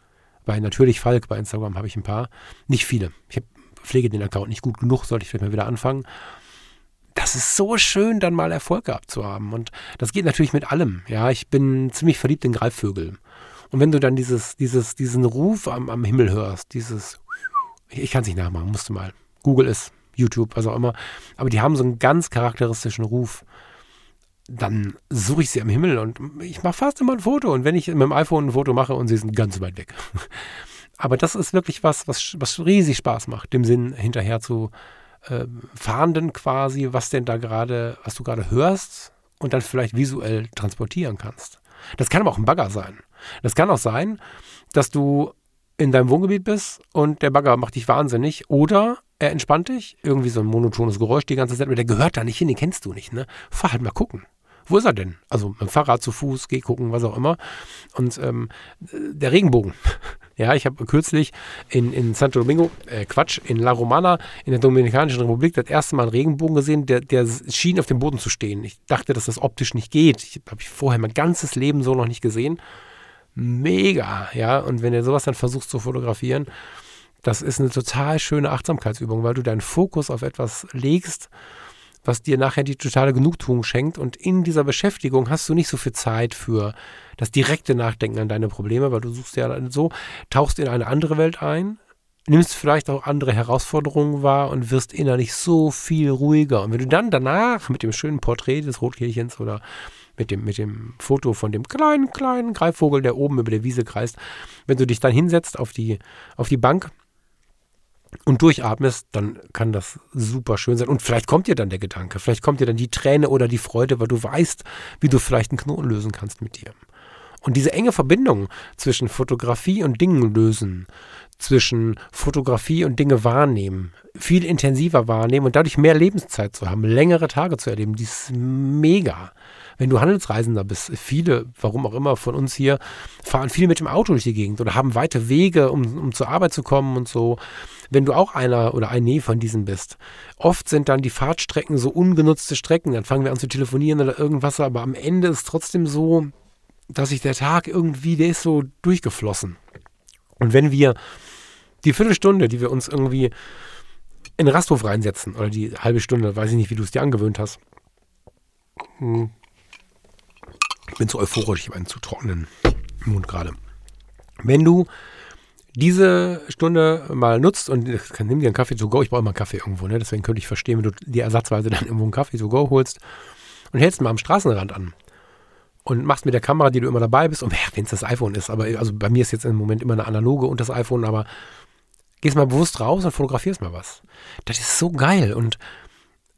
bei natürlich Falk bei Instagram habe ich ein paar, nicht viele. Ich hab, pflege den Account nicht gut genug, sollte ich vielleicht mal wieder anfangen das ist so schön, dann mal Erfolg gehabt zu haben. Und das geht natürlich mit allem. Ja, ich bin ziemlich verliebt in Greifvögel. Und wenn du dann dieses, dieses, diesen Ruf am, am Himmel hörst, dieses, ich, kann es nicht nachmachen, musst du mal. Google ist, YouTube, was auch immer. Aber die haben so einen ganz charakteristischen Ruf. Dann suche ich sie am Himmel und ich mache fast immer ein Foto. Und wenn ich mit dem iPhone ein Foto mache und sie sind ganz weit weg. Aber das ist wirklich was, was, was riesig Spaß macht, dem Sinn hinterher zu, äh, Fahnden quasi, was denn da gerade, was du gerade hörst und dann vielleicht visuell transportieren kannst. Das kann aber auch ein Bagger sein. Das kann auch sein, dass du in deinem Wohngebiet bist und der Bagger macht dich wahnsinnig oder er entspannt dich, irgendwie so ein monotones Geräusch die ganze Zeit, aber der gehört da nicht hin, den kennst du nicht, ne? Fahr halt mal gucken. Wo ist er denn? Also mit dem Fahrrad zu Fuß, geh gucken, was auch immer. Und ähm, der Regenbogen. Ja, ich habe kürzlich in, in Santo Domingo, äh, Quatsch, in La Romana, in der Dominikanischen Republik, das erste Mal einen Regenbogen gesehen, der, der schien auf dem Boden zu stehen. Ich dachte, dass das optisch nicht geht. Ich habe ich vorher mein ganzes Leben so noch nicht gesehen. Mega, ja. Und wenn du sowas dann versuchst zu fotografieren, das ist eine total schöne Achtsamkeitsübung, weil du deinen Fokus auf etwas legst, was dir nachher die totale Genugtuung schenkt. Und in dieser Beschäftigung hast du nicht so viel Zeit für das direkte Nachdenken an deine Probleme, weil du suchst ja so, tauchst in eine andere Welt ein, nimmst vielleicht auch andere Herausforderungen wahr und wirst innerlich so viel ruhiger. Und wenn du dann danach mit dem schönen Porträt des Rotkehlchens oder mit dem, mit dem Foto von dem kleinen, kleinen Greifvogel, der oben über der Wiese kreist, wenn du dich dann hinsetzt auf die, auf die Bank und durchatmest, dann kann das super schön sein. Und vielleicht kommt dir dann der Gedanke, vielleicht kommt dir dann die Träne oder die Freude, weil du weißt, wie du vielleicht einen Knoten lösen kannst mit dir. Und diese enge Verbindung zwischen Fotografie und Dingen lösen, zwischen Fotografie und Dinge wahrnehmen, viel intensiver wahrnehmen und dadurch mehr Lebenszeit zu haben, längere Tage zu erleben, die ist mega. Wenn du Handelsreisender bist, viele, warum auch immer von uns hier, fahren viel mit dem Auto durch die Gegend oder haben weite Wege, um, um zur Arbeit zu kommen und so. Wenn du auch einer oder ein Nee von diesen bist, oft sind dann die Fahrtstrecken so ungenutzte Strecken, dann fangen wir an zu telefonieren oder irgendwas, aber am Ende ist trotzdem so, dass sich der Tag irgendwie, der ist so durchgeflossen. Und wenn wir die Viertelstunde, die wir uns irgendwie in den Rasthof reinsetzen, oder die halbe Stunde, weiß ich nicht, wie du es dir angewöhnt hast. Ich bin zu euphorisch, ich habe einen zu trockenen Mund gerade. Wenn du diese Stunde mal nutzt und nimm dir einen Kaffee to go, ich brauche immer einen Kaffee irgendwo, ne? deswegen könnte ich verstehen, wenn du dir ersatzweise dann irgendwo einen Kaffee to go holst und hältst mal am Straßenrand an und machst mit der Kamera, die du immer dabei bist, und wenn es das iPhone ist, aber also bei mir ist jetzt im Moment immer eine analoge und das iPhone, aber gehst mal bewusst raus und fotografierst mal was. Das ist so geil und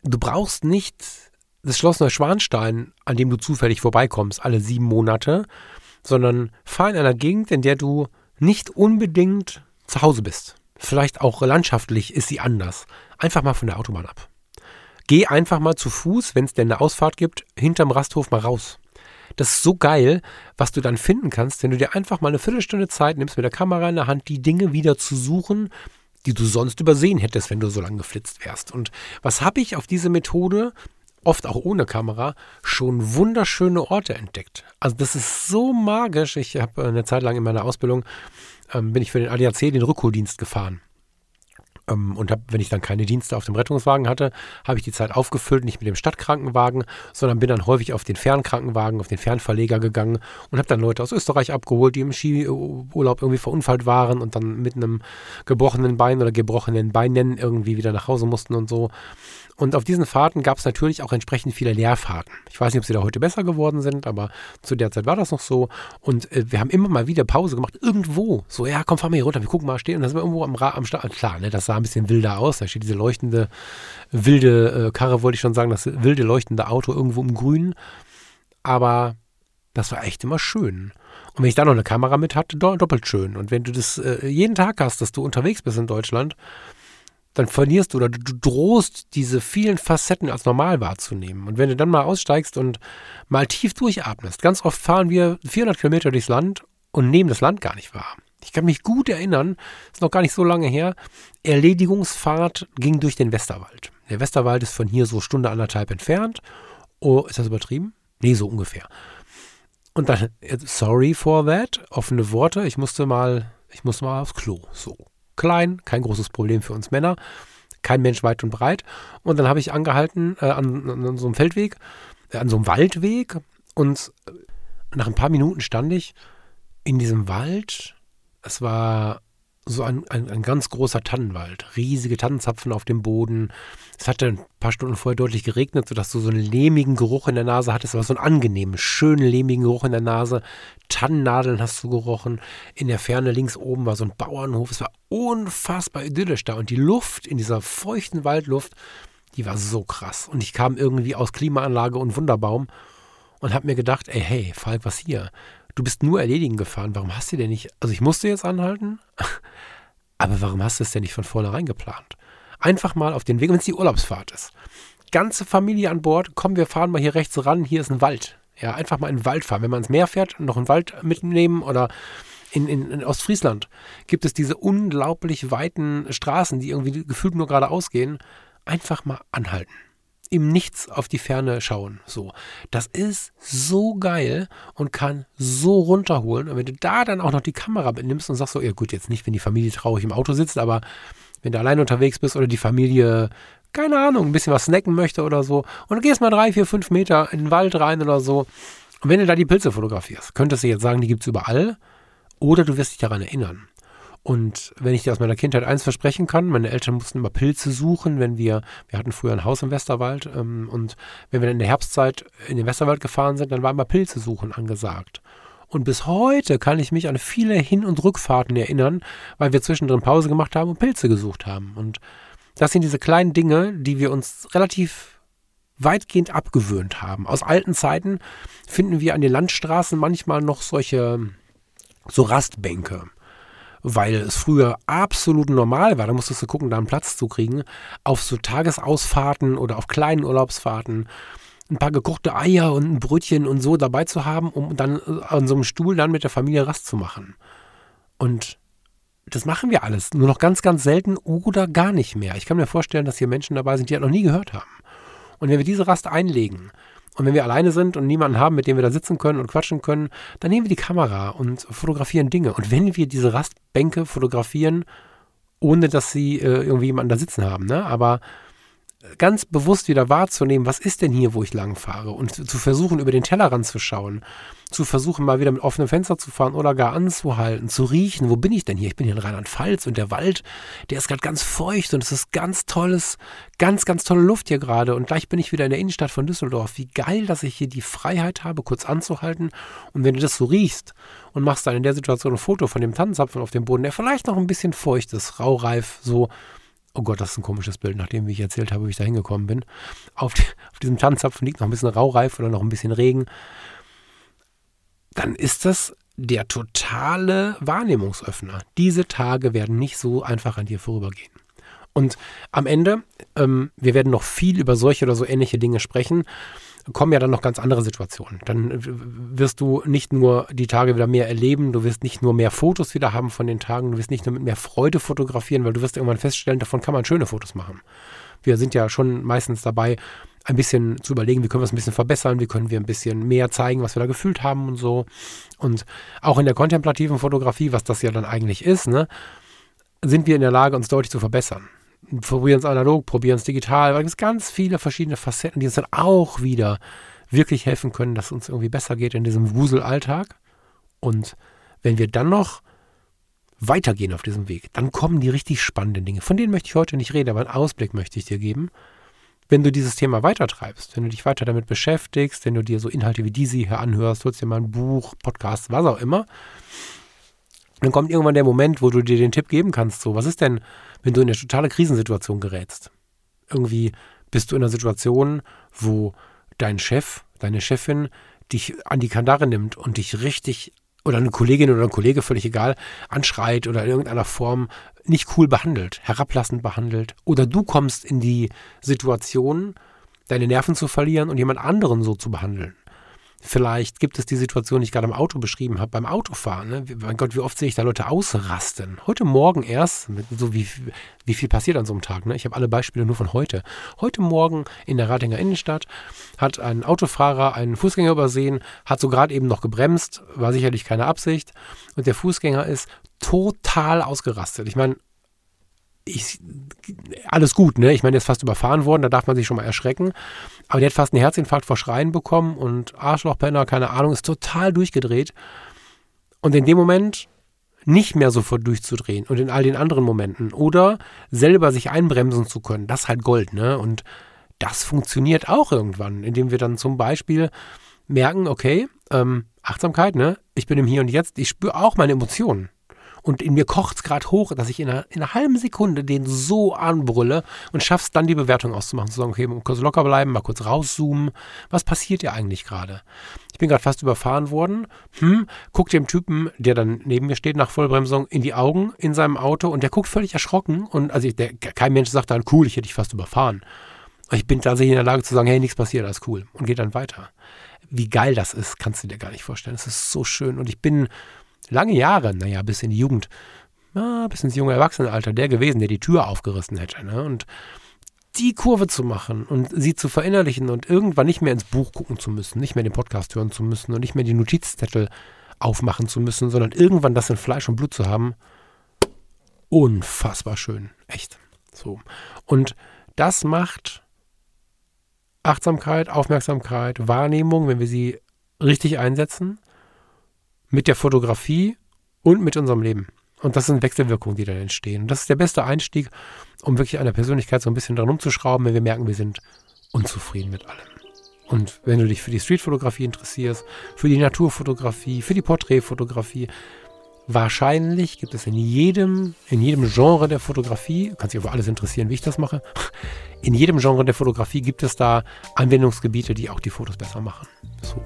du brauchst nicht das Schloss Neuschwanstein, an dem du zufällig vorbeikommst, alle sieben Monate, sondern fahr in einer Gegend, in der du nicht unbedingt zu Hause bist. Vielleicht auch landschaftlich ist sie anders. Einfach mal von der Autobahn ab. Geh einfach mal zu Fuß, wenn es denn eine Ausfahrt gibt, hinterm Rasthof mal raus. Das ist so geil, was du dann finden kannst, wenn du dir einfach mal eine Viertelstunde Zeit nimmst, mit der Kamera in der Hand die Dinge wieder zu suchen, die du sonst übersehen hättest, wenn du so lange geflitzt wärst. Und was habe ich auf diese Methode, oft auch ohne Kamera, schon wunderschöne Orte entdeckt. Also das ist so magisch. Ich habe eine Zeit lang in meiner Ausbildung, ähm, bin ich für den ADAC den Rückholdienst gefahren. Ähm, und hab, wenn ich dann keine Dienste auf dem Rettungswagen hatte, habe ich die Zeit aufgefüllt, nicht mit dem Stadtkrankenwagen, sondern bin dann häufig auf den Fernkrankenwagen, auf den Fernverleger gegangen und habe dann Leute aus Österreich abgeholt, die im Skiurlaub irgendwie verunfallt waren und dann mit einem gebrochenen Bein oder gebrochenen Beinen irgendwie wieder nach Hause mussten und so. Und auf diesen Fahrten gab es natürlich auch entsprechend viele Leerfahrten. Ich weiß nicht, ob sie da heute besser geworden sind, aber zu der Zeit war das noch so. Und äh, wir haben immer mal wieder Pause gemacht, irgendwo. So, ja, komm, fahr mal hier runter, wir gucken mal, stehen. Und dann sind wir irgendwo am, Ra am Start. Klar, ne, das sah ein bisschen wilder aus. Da steht diese leuchtende, wilde äh, Karre, wollte ich schon sagen, das wilde leuchtende Auto irgendwo im Grünen. Aber das war echt immer schön. Und wenn ich da noch eine Kamera mit hatte, doppelt schön. Und wenn du das äh, jeden Tag hast, dass du unterwegs bist in Deutschland, dann verlierst du oder du drohst diese vielen Facetten als normal wahrzunehmen. Und wenn du dann mal aussteigst und mal tief durchatmest, ganz oft fahren wir 400 Kilometer durchs Land und nehmen das Land gar nicht wahr. Ich kann mich gut erinnern, ist noch gar nicht so lange her, Erledigungsfahrt ging durch den Westerwald. Der Westerwald ist von hier so Stunde anderthalb entfernt. Oh, ist das übertrieben? Nee, so ungefähr. Und dann, äh, sorry for that, offene Worte, ich musste mal, ich musste mal aufs Klo, so klein, kein großes Problem für uns Männer, kein Mensch weit und breit. Und dann habe ich angehalten äh, an, an, so einem Feldweg, äh, an so einem Waldweg und äh, nach ein paar Minuten stand ich in diesem Wald. Es war so ein, ein, ein, ganz großer Tannenwald, riesige Tannenzapfen auf dem Boden. Es hatte ein paar Stunden vorher deutlich geregnet, sodass du so einen lehmigen Geruch in der Nase hattest, aber so einen angenehmen, schönen, lehmigen Geruch in der Nase. Tannennadeln hast du gerochen. In der Ferne links oben war so ein Bauernhof. Es war unfassbar idyllisch da und die Luft in dieser feuchten Waldluft, die war so krass. Und ich kam irgendwie aus Klimaanlage und Wunderbaum und habe mir gedacht, ey, hey, Falk, was hier? Du bist nur erledigen gefahren. Warum hast du denn nicht, also ich musste jetzt anhalten, aber warum hast du es denn nicht von vornherein geplant? Einfach mal auf den Weg, wenn es die Urlaubsfahrt ist. ganze Familie an Bord, komm, wir fahren mal hier rechts ran, hier ist ein Wald. Ja, einfach mal in den Wald fahren. Wenn man ins Meer fährt, noch einen Wald mitnehmen oder in, in, in, Ostfriesland gibt es diese unglaublich weiten Straßen, die irgendwie gefühlt nur geradeaus gehen. Einfach mal anhalten. Im Nichts auf die Ferne schauen. So. Das ist so geil und kann so runterholen. Und wenn du da dann auch noch die Kamera mitnimmst und sagst so, ja gut, jetzt nicht, wenn die Familie traurig im Auto sitzt, aber wenn du allein unterwegs bist oder die Familie, keine Ahnung, ein bisschen was snacken möchte oder so, und du gehst mal drei, vier, fünf Meter in den Wald rein oder so, und wenn du da die Pilze fotografierst, könntest du jetzt sagen, die gibt es überall, oder du wirst dich daran erinnern. Und wenn ich dir aus meiner Kindheit eins versprechen kann, meine Eltern mussten immer Pilze suchen, wenn wir, wir hatten früher ein Haus im Westerwald, ähm, und wenn wir dann in der Herbstzeit in den Westerwald gefahren sind, dann war immer Pilze suchen angesagt. Und bis heute kann ich mich an viele Hin- und Rückfahrten erinnern, weil wir zwischendrin Pause gemacht haben und Pilze gesucht haben. Und das sind diese kleinen Dinge, die wir uns relativ weitgehend abgewöhnt haben. Aus alten Zeiten finden wir an den Landstraßen manchmal noch solche so Rastbänke. Weil es früher absolut normal war, da musstest du gucken, da einen Platz zu kriegen, auf so Tagesausfahrten oder auf kleinen Urlaubsfahrten ein paar gekochte Eier und ein Brötchen und so dabei zu haben, um dann äh, an so einem Stuhl dann mit der Familie Rast zu machen. Und das machen wir alles, nur noch ganz, ganz selten oder gar nicht mehr. Ich kann mir vorstellen, dass hier Menschen dabei sind, die das noch nie gehört haben. Und wenn wir diese Rast einlegen und wenn wir alleine sind und niemanden haben, mit dem wir da sitzen können und quatschen können, dann nehmen wir die Kamera und fotografieren Dinge. Und wenn wir diese Rastbänke fotografieren, ohne dass sie äh, irgendwie jemanden da sitzen haben, ne? aber ganz bewusst wieder wahrzunehmen, was ist denn hier, wo ich lang fahre und zu versuchen, über den Tellerrand zu schauen, zu versuchen, mal wieder mit offenem Fenster zu fahren oder gar anzuhalten, zu riechen, wo bin ich denn hier? Ich bin hier in Rheinland-Pfalz und der Wald, der ist gerade ganz feucht und es ist ganz tolles, ganz, ganz tolle Luft hier gerade und gleich bin ich wieder in der Innenstadt von Düsseldorf. Wie geil, dass ich hier die Freiheit habe, kurz anzuhalten und wenn du das so riechst und machst dann in der Situation ein Foto von dem Tannenzapfen auf dem Boden, der vielleicht noch ein bisschen feucht ist, raureif, so oh Gott, das ist ein komisches Bild, nachdem wie ich erzählt habe, wie ich da hingekommen bin. Auf, die, auf diesem Tannenzapfen liegt noch ein bisschen Raureif oder noch ein bisschen Regen. Dann ist das der totale Wahrnehmungsöffner. Diese Tage werden nicht so einfach an dir vorübergehen. Und am Ende, ähm, wir werden noch viel über solche oder so ähnliche Dinge sprechen kommen ja dann noch ganz andere Situationen. Dann wirst du nicht nur die Tage wieder mehr erleben, du wirst nicht nur mehr Fotos wieder haben von den Tagen, du wirst nicht nur mit mehr Freude fotografieren, weil du wirst irgendwann feststellen, davon kann man schöne Fotos machen. Wir sind ja schon meistens dabei, ein bisschen zu überlegen, wie können wir es ein bisschen verbessern, wie können wir ein bisschen mehr zeigen, was wir da gefühlt haben und so. Und auch in der kontemplativen Fotografie, was das ja dann eigentlich ist, ne, sind wir in der Lage, uns deutlich zu verbessern probieren es analog, probieren es digital, weil es ganz viele verschiedene Facetten, die uns dann auch wieder wirklich helfen können, dass es uns irgendwie besser geht in diesem Wuselalltag. Und wenn wir dann noch weitergehen auf diesem Weg, dann kommen die richtig spannenden Dinge. Von denen möchte ich heute nicht reden, aber einen Ausblick möchte ich dir geben. Wenn du dieses Thema weitertreibst, wenn du dich weiter damit beschäftigst, wenn du dir so Inhalte wie diese hier anhörst, holst dir mal ein Buch, Podcast, was auch immer, dann kommt irgendwann der Moment, wo du dir den Tipp geben kannst, so, was ist denn, wenn du in eine totale Krisensituation gerätst? Irgendwie bist du in einer Situation, wo dein Chef, deine Chefin dich an die Kandare nimmt und dich richtig oder eine Kollegin oder ein Kollege, völlig egal, anschreit oder in irgendeiner Form nicht cool behandelt, herablassend behandelt. Oder du kommst in die Situation, deine Nerven zu verlieren und jemand anderen so zu behandeln. Vielleicht gibt es die Situation, die ich gerade im Auto beschrieben habe, beim Autofahren. Ne? Mein Gott, wie oft sehe ich da Leute ausrasten. Heute Morgen erst, so wie, wie viel passiert an so einem Tag. Ne? Ich habe alle Beispiele nur von heute. Heute Morgen in der Ratinger Innenstadt hat ein Autofahrer einen Fußgänger übersehen, hat so gerade eben noch gebremst, war sicherlich keine Absicht. Und der Fußgänger ist total ausgerastet. Ich meine, ich, alles gut, ne? Ich meine, der ist fast überfahren worden, da darf man sich schon mal erschrecken. Aber der hat fast einen Herzinfarkt vor Schreien bekommen und Arschlochpenner, keine Ahnung, ist total durchgedreht. Und in dem Moment nicht mehr sofort durchzudrehen und in all den anderen Momenten oder selber sich einbremsen zu können, das ist halt Gold, ne? Und das funktioniert auch irgendwann, indem wir dann zum Beispiel merken, okay, ähm, Achtsamkeit, ne? Ich bin im Hier und Jetzt, ich spüre auch meine Emotionen. Und in mir kocht es gerade hoch, dass ich in einer, in einer, halben Sekunde den so anbrülle und schaffst dann die Bewertung auszumachen. Zu sagen, okay, kurz locker bleiben, mal kurz rauszoomen. Was passiert hier eigentlich gerade? Ich bin gerade fast überfahren worden. Hm, guck dem Typen, der dann neben mir steht, nach Vollbremsung in die Augen in seinem Auto und der guckt völlig erschrocken. Und also der, kein Mensch sagt dann, cool, ich hätte dich fast überfahren. Ich bin tatsächlich in der Lage zu sagen, hey, nichts passiert, alles cool. Und geht dann weiter. Wie geil das ist, kannst du dir gar nicht vorstellen. Es ist so schön. Und ich bin lange Jahre, naja, bis in die Jugend, ja, bis ins junge Erwachsenenalter, der gewesen, der die Tür aufgerissen hätte. Ne? Und die Kurve zu machen und sie zu verinnerlichen und irgendwann nicht mehr ins Buch gucken zu müssen, nicht mehr den Podcast hören zu müssen und nicht mehr die Notizzettel aufmachen zu müssen, sondern irgendwann das in Fleisch und Blut zu haben, unfassbar schön. Echt. So. Und das macht Achtsamkeit, Aufmerksamkeit, Wahrnehmung, wenn wir sie richtig einsetzen, mit der Fotografie und mit unserem Leben. Und das sind Wechselwirkungen, die dann entstehen. Und das ist der beste Einstieg, um wirklich an der Persönlichkeit so ein bisschen dran umzuschrauben, wenn wir merken, wir sind unzufrieden mit allem. Und wenn du dich für die Streetfotografie interessierst, für die Naturfotografie, für die Porträtfotografie, wahrscheinlich gibt es in jedem, in jedem Genre der Fotografie, kannst dich über alles interessieren, wie ich das mache, in jedem Genre der Fotografie gibt es da Anwendungsgebiete, die auch die Fotos besser machen. So.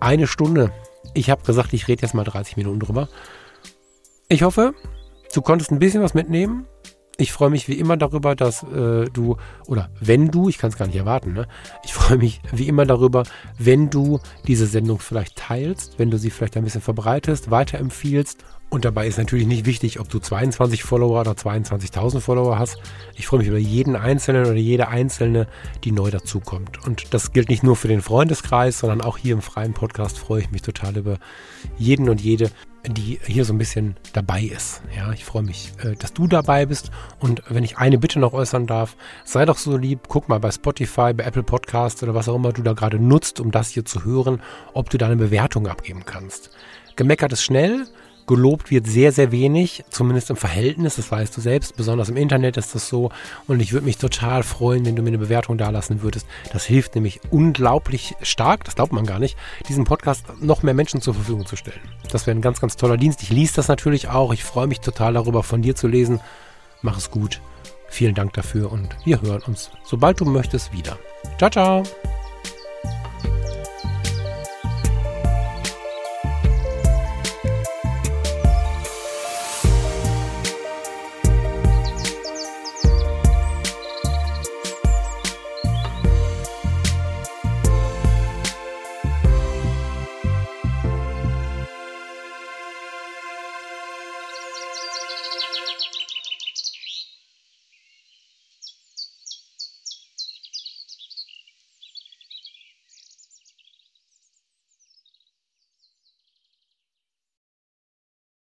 Eine Stunde. Ich habe gesagt, ich rede jetzt mal 30 Minuten drüber. Ich hoffe, du konntest ein bisschen was mitnehmen. Ich freue mich wie immer darüber, dass äh, du, oder wenn du, ich kann es gar nicht erwarten, ne? ich freue mich wie immer darüber, wenn du diese Sendung vielleicht teilst, wenn du sie vielleicht ein bisschen verbreitest, weiterempfiehlst und dabei ist natürlich nicht wichtig, ob du 22 Follower oder 22.000 Follower hast. Ich freue mich über jeden Einzelnen oder jede Einzelne, die neu dazukommt. Und das gilt nicht nur für den Freundeskreis, sondern auch hier im freien Podcast freue ich mich total über jeden und jede, die hier so ein bisschen dabei ist. Ja, ich freue mich, äh, dass du dabei bist. Und wenn ich eine Bitte noch äußern darf, sei doch so lieb, guck mal bei Spotify, bei Apple Podcast oder was auch immer du da gerade nutzt, um das hier zu hören, ob du da eine Bewertung abgeben kannst. Gemeckert ist schnell gelobt wird sehr, sehr wenig, zumindest im Verhältnis, das weißt du selbst, besonders im Internet ist das so. Und ich würde mich total freuen, wenn du mir eine Bewertung dalassen würdest. Das hilft nämlich unglaublich stark, das glaubt man gar nicht, diesen Podcast noch mehr Menschen zur Verfügung zu stellen. Das wäre ein ganz, ganz toller Dienst. Ich lese das natürlich auch. Ich freue mich total darüber, von dir zu lesen. Mach es gut. Vielen Dank dafür und wir hören uns, sobald du möchtest, wieder. Ciao, ciao.